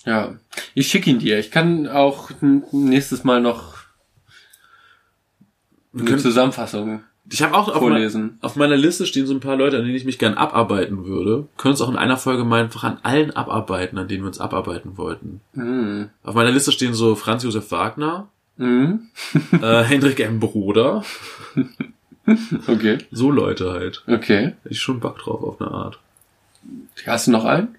Ja, ich schicke ihn dir. Ich kann auch nächstes Mal noch eine Zusammenfassung Ich habe auch auf, mein, auf meiner Liste stehen so ein paar Leute, an denen ich mich gern abarbeiten würde. Können uns auch in einer Folge mal einfach an allen abarbeiten, an denen wir uns abarbeiten wollten. Mhm. Auf meiner Liste stehen so Franz Josef Wagner, Mhm. äh, [laughs] Hendrik M. Broder, Okay, so Leute halt. okay. Hätte ich schon Bock drauf auf eine Art. Hast du noch einen?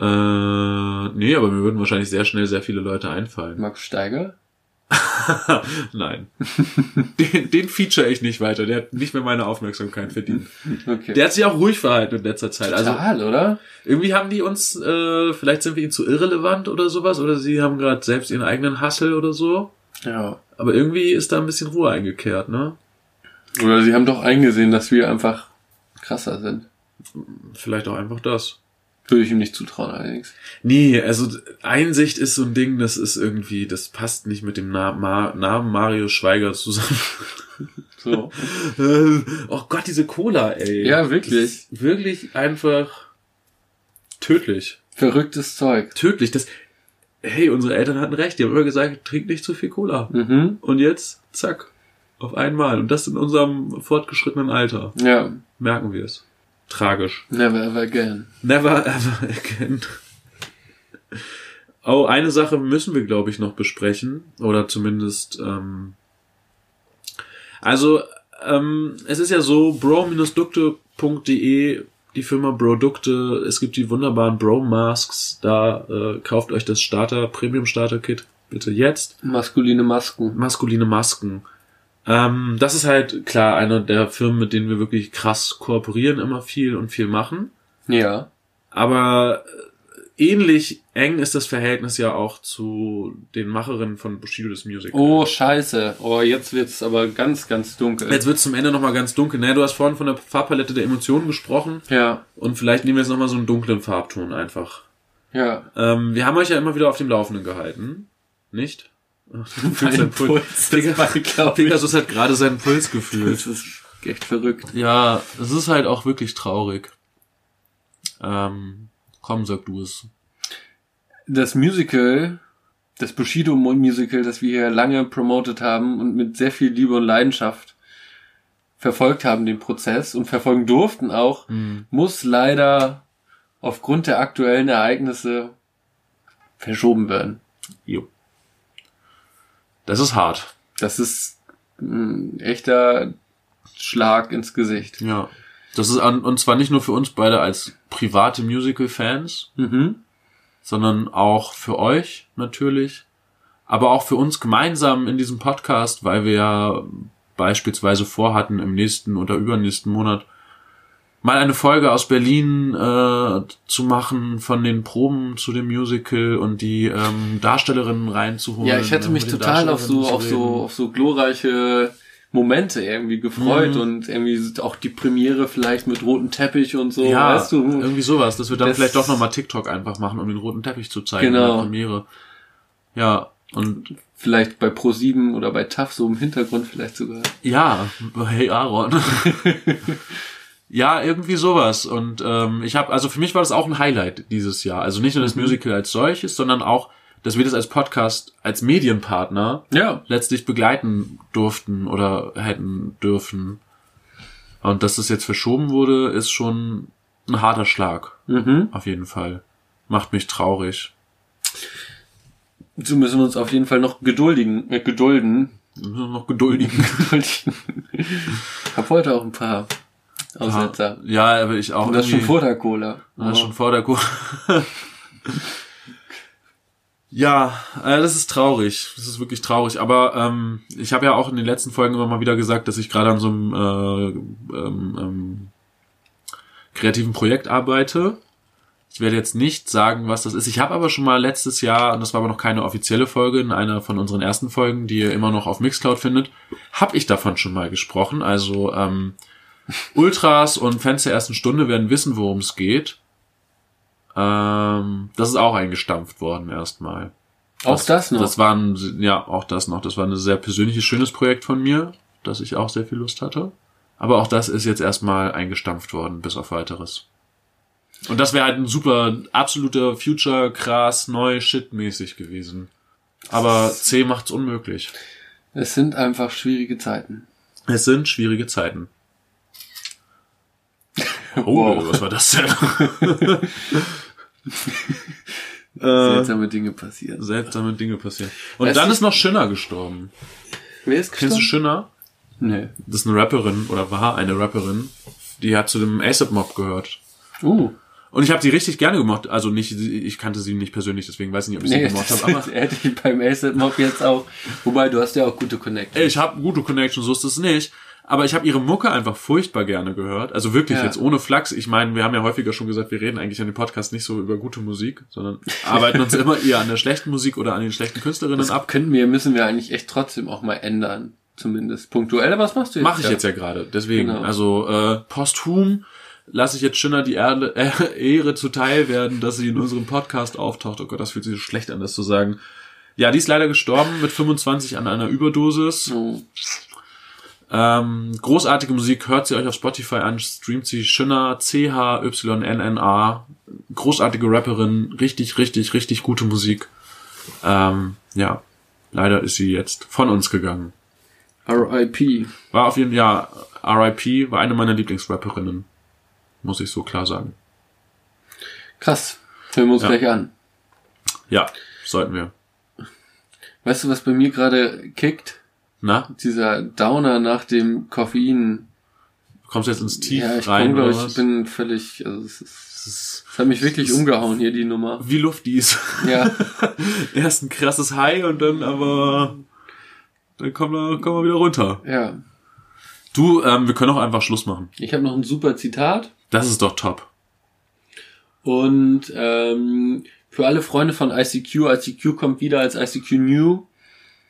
Äh, nee, aber mir würden wahrscheinlich sehr schnell sehr viele Leute einfallen. Max Steiger? [laughs] Nein. den, den feature ich nicht weiter. Der hat nicht mehr meine Aufmerksamkeit verdient. Okay. Der hat sich auch ruhig verhalten in letzter Zeit. Also Total, oder? irgendwie haben die uns, äh, vielleicht sind wir ihnen zu irrelevant oder sowas, oder sie haben gerade selbst ihren eigenen Hassel oder so. Ja. Aber irgendwie ist da ein bisschen Ruhe eingekehrt, ne? Oder sie haben doch eingesehen, dass wir einfach krasser sind. Vielleicht auch einfach das. Würde ich ihm nicht zutrauen allerdings. Nee, also Einsicht ist so ein Ding, das ist irgendwie, das passt nicht mit dem Namen Mario Schweiger zusammen. [laughs] So. [laughs] Oh Gott, diese Cola, ey. Ja, wirklich. Wirklich einfach tödlich. Verrücktes Zeug. Tödlich. Das, hey, unsere Eltern hatten recht, die haben immer gesagt, trink nicht zu viel Cola. Mhm. Und jetzt, zack, auf einmal. Und das in unserem fortgeschrittenen Alter. Ja. Merken wir es. Tragisch. Never ever again. Never ever again. Oh, eine Sache müssen wir, glaube ich, noch besprechen. Oder zumindest, ähm, also, ähm, es ist ja so, bro-dukte.de, die Firma Brodukte, es gibt die wunderbaren Bro-Masks, da äh, kauft euch das Starter, Premium-Starter-Kit, bitte jetzt. Maskuline Masken. Maskuline Masken. Ähm, das ist halt klar einer der Firmen, mit denen wir wirklich krass kooperieren, immer viel und viel machen. Ja. Aber äh, ähnlich eng ist das Verhältnis ja auch zu den Macherinnen von Bushido das Music. Oh, scheiße. Oh, jetzt wird's aber ganz, ganz dunkel. Jetzt wird zum Ende nochmal ganz dunkel. Ne, du hast vorhin von der Farbpalette der Emotionen gesprochen Ja. und vielleicht nehmen wir jetzt nochmal so einen dunklen Farbton einfach. Ja. Ähm, wir haben euch ja immer wieder auf dem Laufenden gehalten. Nicht? [laughs] Deinen Puls. [laughs] Ich. Pegasus hat gerade seinen Puls gefühlt. Das ist echt verrückt. Ja, es ist halt auch wirklich traurig. Ähm, komm, sag du es. Das Musical, das Bushido Musical, das wir hier lange promotet haben und mit sehr viel Liebe und Leidenschaft verfolgt haben, den Prozess und verfolgen durften auch, muss leider aufgrund der aktuellen Ereignisse verschoben werden. Jo. Das ist hart. Das ist ein echter Schlag ins Gesicht. Ja. Das ist an, und zwar nicht nur für uns beide als private Musical-Fans, Mhm. sondern auch für euch natürlich, aber auch für uns gemeinsam in diesem Podcast, weil wir ja beispielsweise vorhatten, im nächsten oder übernächsten Monat mal eine Folge aus Berlin äh, zu machen von den Proben zu dem Musical und die ähm, Darstellerinnen reinzuholen. Ja, ich hätte äh, mich total auf so, auf so, auf so glorreiche Momente irgendwie gefreut Mhm. und irgendwie auch die Premiere vielleicht mit rotem Teppich und so, ja, weißt du? irgendwie sowas, dass wir dann Das- vielleicht doch nochmal TikTok einfach machen, um den roten Teppich zu zeigen in Genau. der Premiere. Ja, und Vielleicht bei Pro7 oder bei TAF so im Hintergrund vielleicht sogar. ja, hey Aaron. [laughs] ja, irgendwie sowas. Und ähm, ich habe, also für mich war das auch ein Highlight dieses Jahr. Also nicht nur das Musical als solches, sondern auch, dass wir das als Podcast, als Medienpartner Ja. letztlich begleiten durften oder hätten dürfen. Und dass das jetzt verschoben wurde, ist schon ein harter Schlag. Mhm. Auf jeden Fall. Macht mich traurig. So müssen wir uns auf jeden Fall noch geduldigen, äh, gedulden. Wir müssen noch geduldigen. [laughs] Geduldigen. Hab heute auch ein paar Aussetzer. Ja, aber ich auch. Und das schon vor der Cola. Das ist schon vor der Kur. ja, äh, das ist traurig. Das ist wirklich traurig. Aber ähm, ich habe ja auch in den letzten Folgen immer mal wieder gesagt, dass ich gerade an so einem äh, ähm, ähm, kreativen Projekt arbeite. Ich werde jetzt nicht sagen, was das ist. Ich habe aber schon mal letztes Jahr, und das war aber noch keine offizielle Folge, in einer von unseren ersten Folgen, die ihr immer noch auf Mixcloud findet, habe ich davon schon mal gesprochen. Also ähm, Ultras und Fans der ersten Stunde werden wissen, worum es geht. Ähm, das ist auch eingestampft worden erstmal. auch das noch. Das war ein, ja, auch das noch. Das war ein sehr persönliches, schönes Projekt von mir, das ich auch sehr viel Lust hatte. Aber auch das ist jetzt erstmal eingestampft worden, bis auf weiteres. Und das wäre halt ein super, absoluter Future, krass, neu, shit-mäßig gewesen. Aber C macht's unmöglich. es sind einfach schwierige Zeiten. Es sind schwierige Zeiten. Oh, Wow. was war das denn? [laughs] äh, Seltsame Dinge passieren. seltsame Dinge passieren. Und Weißt dann ist noch Schünner gestorben. Wer ist Kennst du Schünner? Nee. Das ist eine Rapperin oder war eine Rapperin. Die hat zu dem ASAP Mob gehört. Uh. Und ich habe sie richtig gerne gemocht. Also nicht, ich kannte sie nicht persönlich, deswegen weiß ich nicht, ob ich sie Nee, gemocht das habe. Aber [laughs] hätte ich beim ASAP Mob jetzt auch. Wobei, du hast ja auch gute Connect. ey, ich habe gute Connection, so ist es nicht. Aber ich habe ihre Mucke einfach furchtbar gerne gehört. Also wirklich Ja. jetzt ohne Flachs. Ich meine, wir haben ja häufiger schon gesagt, wir reden eigentlich an dem Podcast nicht so über gute Musik, sondern [laughs] arbeiten uns immer eher an der schlechten Musik oder an den schlechten Künstlerinnen Das ab. könnten wir, müssen wir eigentlich echt trotzdem auch mal ändern. Zumindest punktuell. Aber was machst du jetzt? Mache ich jetzt ja gerade. Deswegen, Genau. also äh, posthum lasse ich jetzt Schöner die Erde, äh, Ehre zuteil werden, dass sie in unserem Podcast auftaucht. Oh Gott, das fühlt sich so schlecht an, das zu sagen. Ja, die ist leider gestorben mit 25 an einer Überdosis. So. Ähm, großartige Musik, hört sie euch auf Spotify an, streamt sie Schöner, C-H-Y-N-N-A. Großartige Rapperin, richtig, richtig, richtig gute Musik. Ähm, ja, leider ist sie jetzt von uns gegangen. R.I.P. War auf jeden Fall, ja, R.I.P. war eine meiner Lieblingsrapperinnen. Muss ich so klar sagen. Krass. Hören wir uns Ja. gleich an. Ja, sollten wir. Weißt du, was bei mir gerade kickt? Na, Dieser Downer nach dem Koffein. kommst du jetzt ins Tief ja, ich rein bin, glaube oder ich, was? bin völlig, also es ist, es hat mich wirklich umgehauen hier, die Nummer. wie Luftis. Ja, [laughs] Erst ein krasses High und dann aber dann kommen wir, kommen wir wieder runter. ja. Du, ähm, wir können auch einfach Schluss machen. Ich habe noch ein super Zitat. Das ist doch top. Und ähm, für alle Freunde von ICQ, ICQ kommt wieder als ICQ New.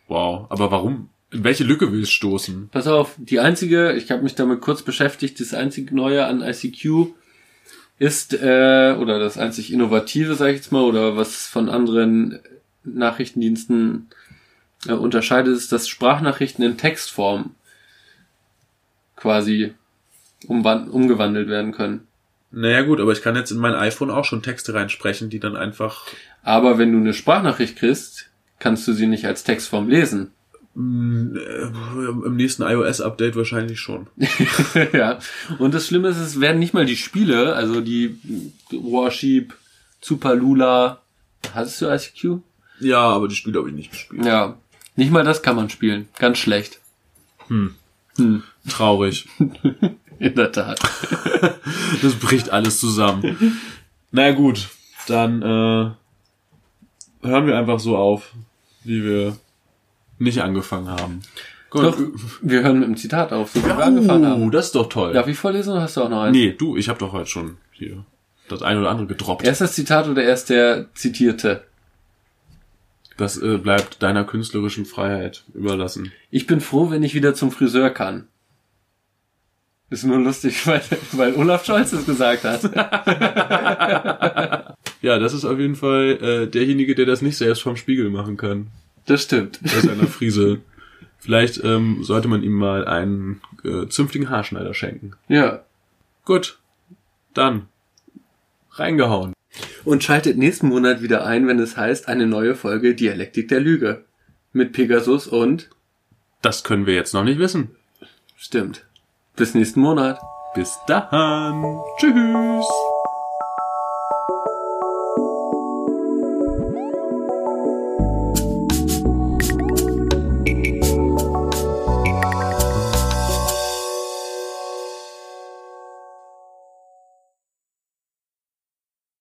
Wow. Aber warum? In welche Lücke willst du stoßen? Pass auf, die einzige, ich habe mich damit kurz beschäftigt, das einzig Neue an ICQ ist, äh, oder das einzig Innovative, sage ich jetzt mal, oder was von anderen Nachrichtendiensten äh, unterscheidet, ist, dass Sprachnachrichten in Textform quasi umgewandelt werden können. Naja gut, aber ich kann jetzt in mein iPhone auch schon Texte reinsprechen, die dann einfach Aber wenn du eine Sprachnachricht kriegst, kannst du sie nicht als Textform lesen. Mh, äh, im nächsten iOS-Update wahrscheinlich schon. [laughs] ja. Und das Schlimme ist, es werden nicht mal die Spiele, also die Warship, Zupalula, hattest du ICQ? Ja, aber die Spiele habe ich nicht gespielt. Ja. Nicht mal das kann man spielen. Ganz schlecht. Hm. Hm. Traurig. [laughs] In der Tat. [laughs] Das bricht alles zusammen. Na naja, gut, dann äh, hören wir einfach so auf, wie wir nicht angefangen haben. Gut. Doch, wir hören mit dem Zitat auf, so wie wir angefangen Oh, haben. das ist doch toll. Darf ich vorlesen oder hast du auch noch eins? Nee, du, ich habe doch heute schon hier das eine oder andere gedroppt. Erst das Zitat oder erst der Zitierte? Das äh, bleibt deiner künstlerischen Freiheit überlassen. Ich bin froh, wenn ich wieder zum Friseur kann. Ist nur lustig, [laughs] weil, weil Olaf Scholz es gesagt hat. [laughs] Ja, das ist auf jeden Fall äh, derjenige, der das nicht selbst vom Spiegel machen kann. Das stimmt. Bei seiner Frise. Vielleicht ähm, sollte man ihm mal einen äh, zünftigen Haarschneider schenken. Ja. Gut, dann reingehauen. Und schaltet nächsten Monat wieder ein, wenn es heißt, eine neue Folge Dialektik der Lüge. Mit Pegasus und Das können wir jetzt noch nicht wissen. stimmt. Bis nächsten Monat. Bis dann. Tschüss.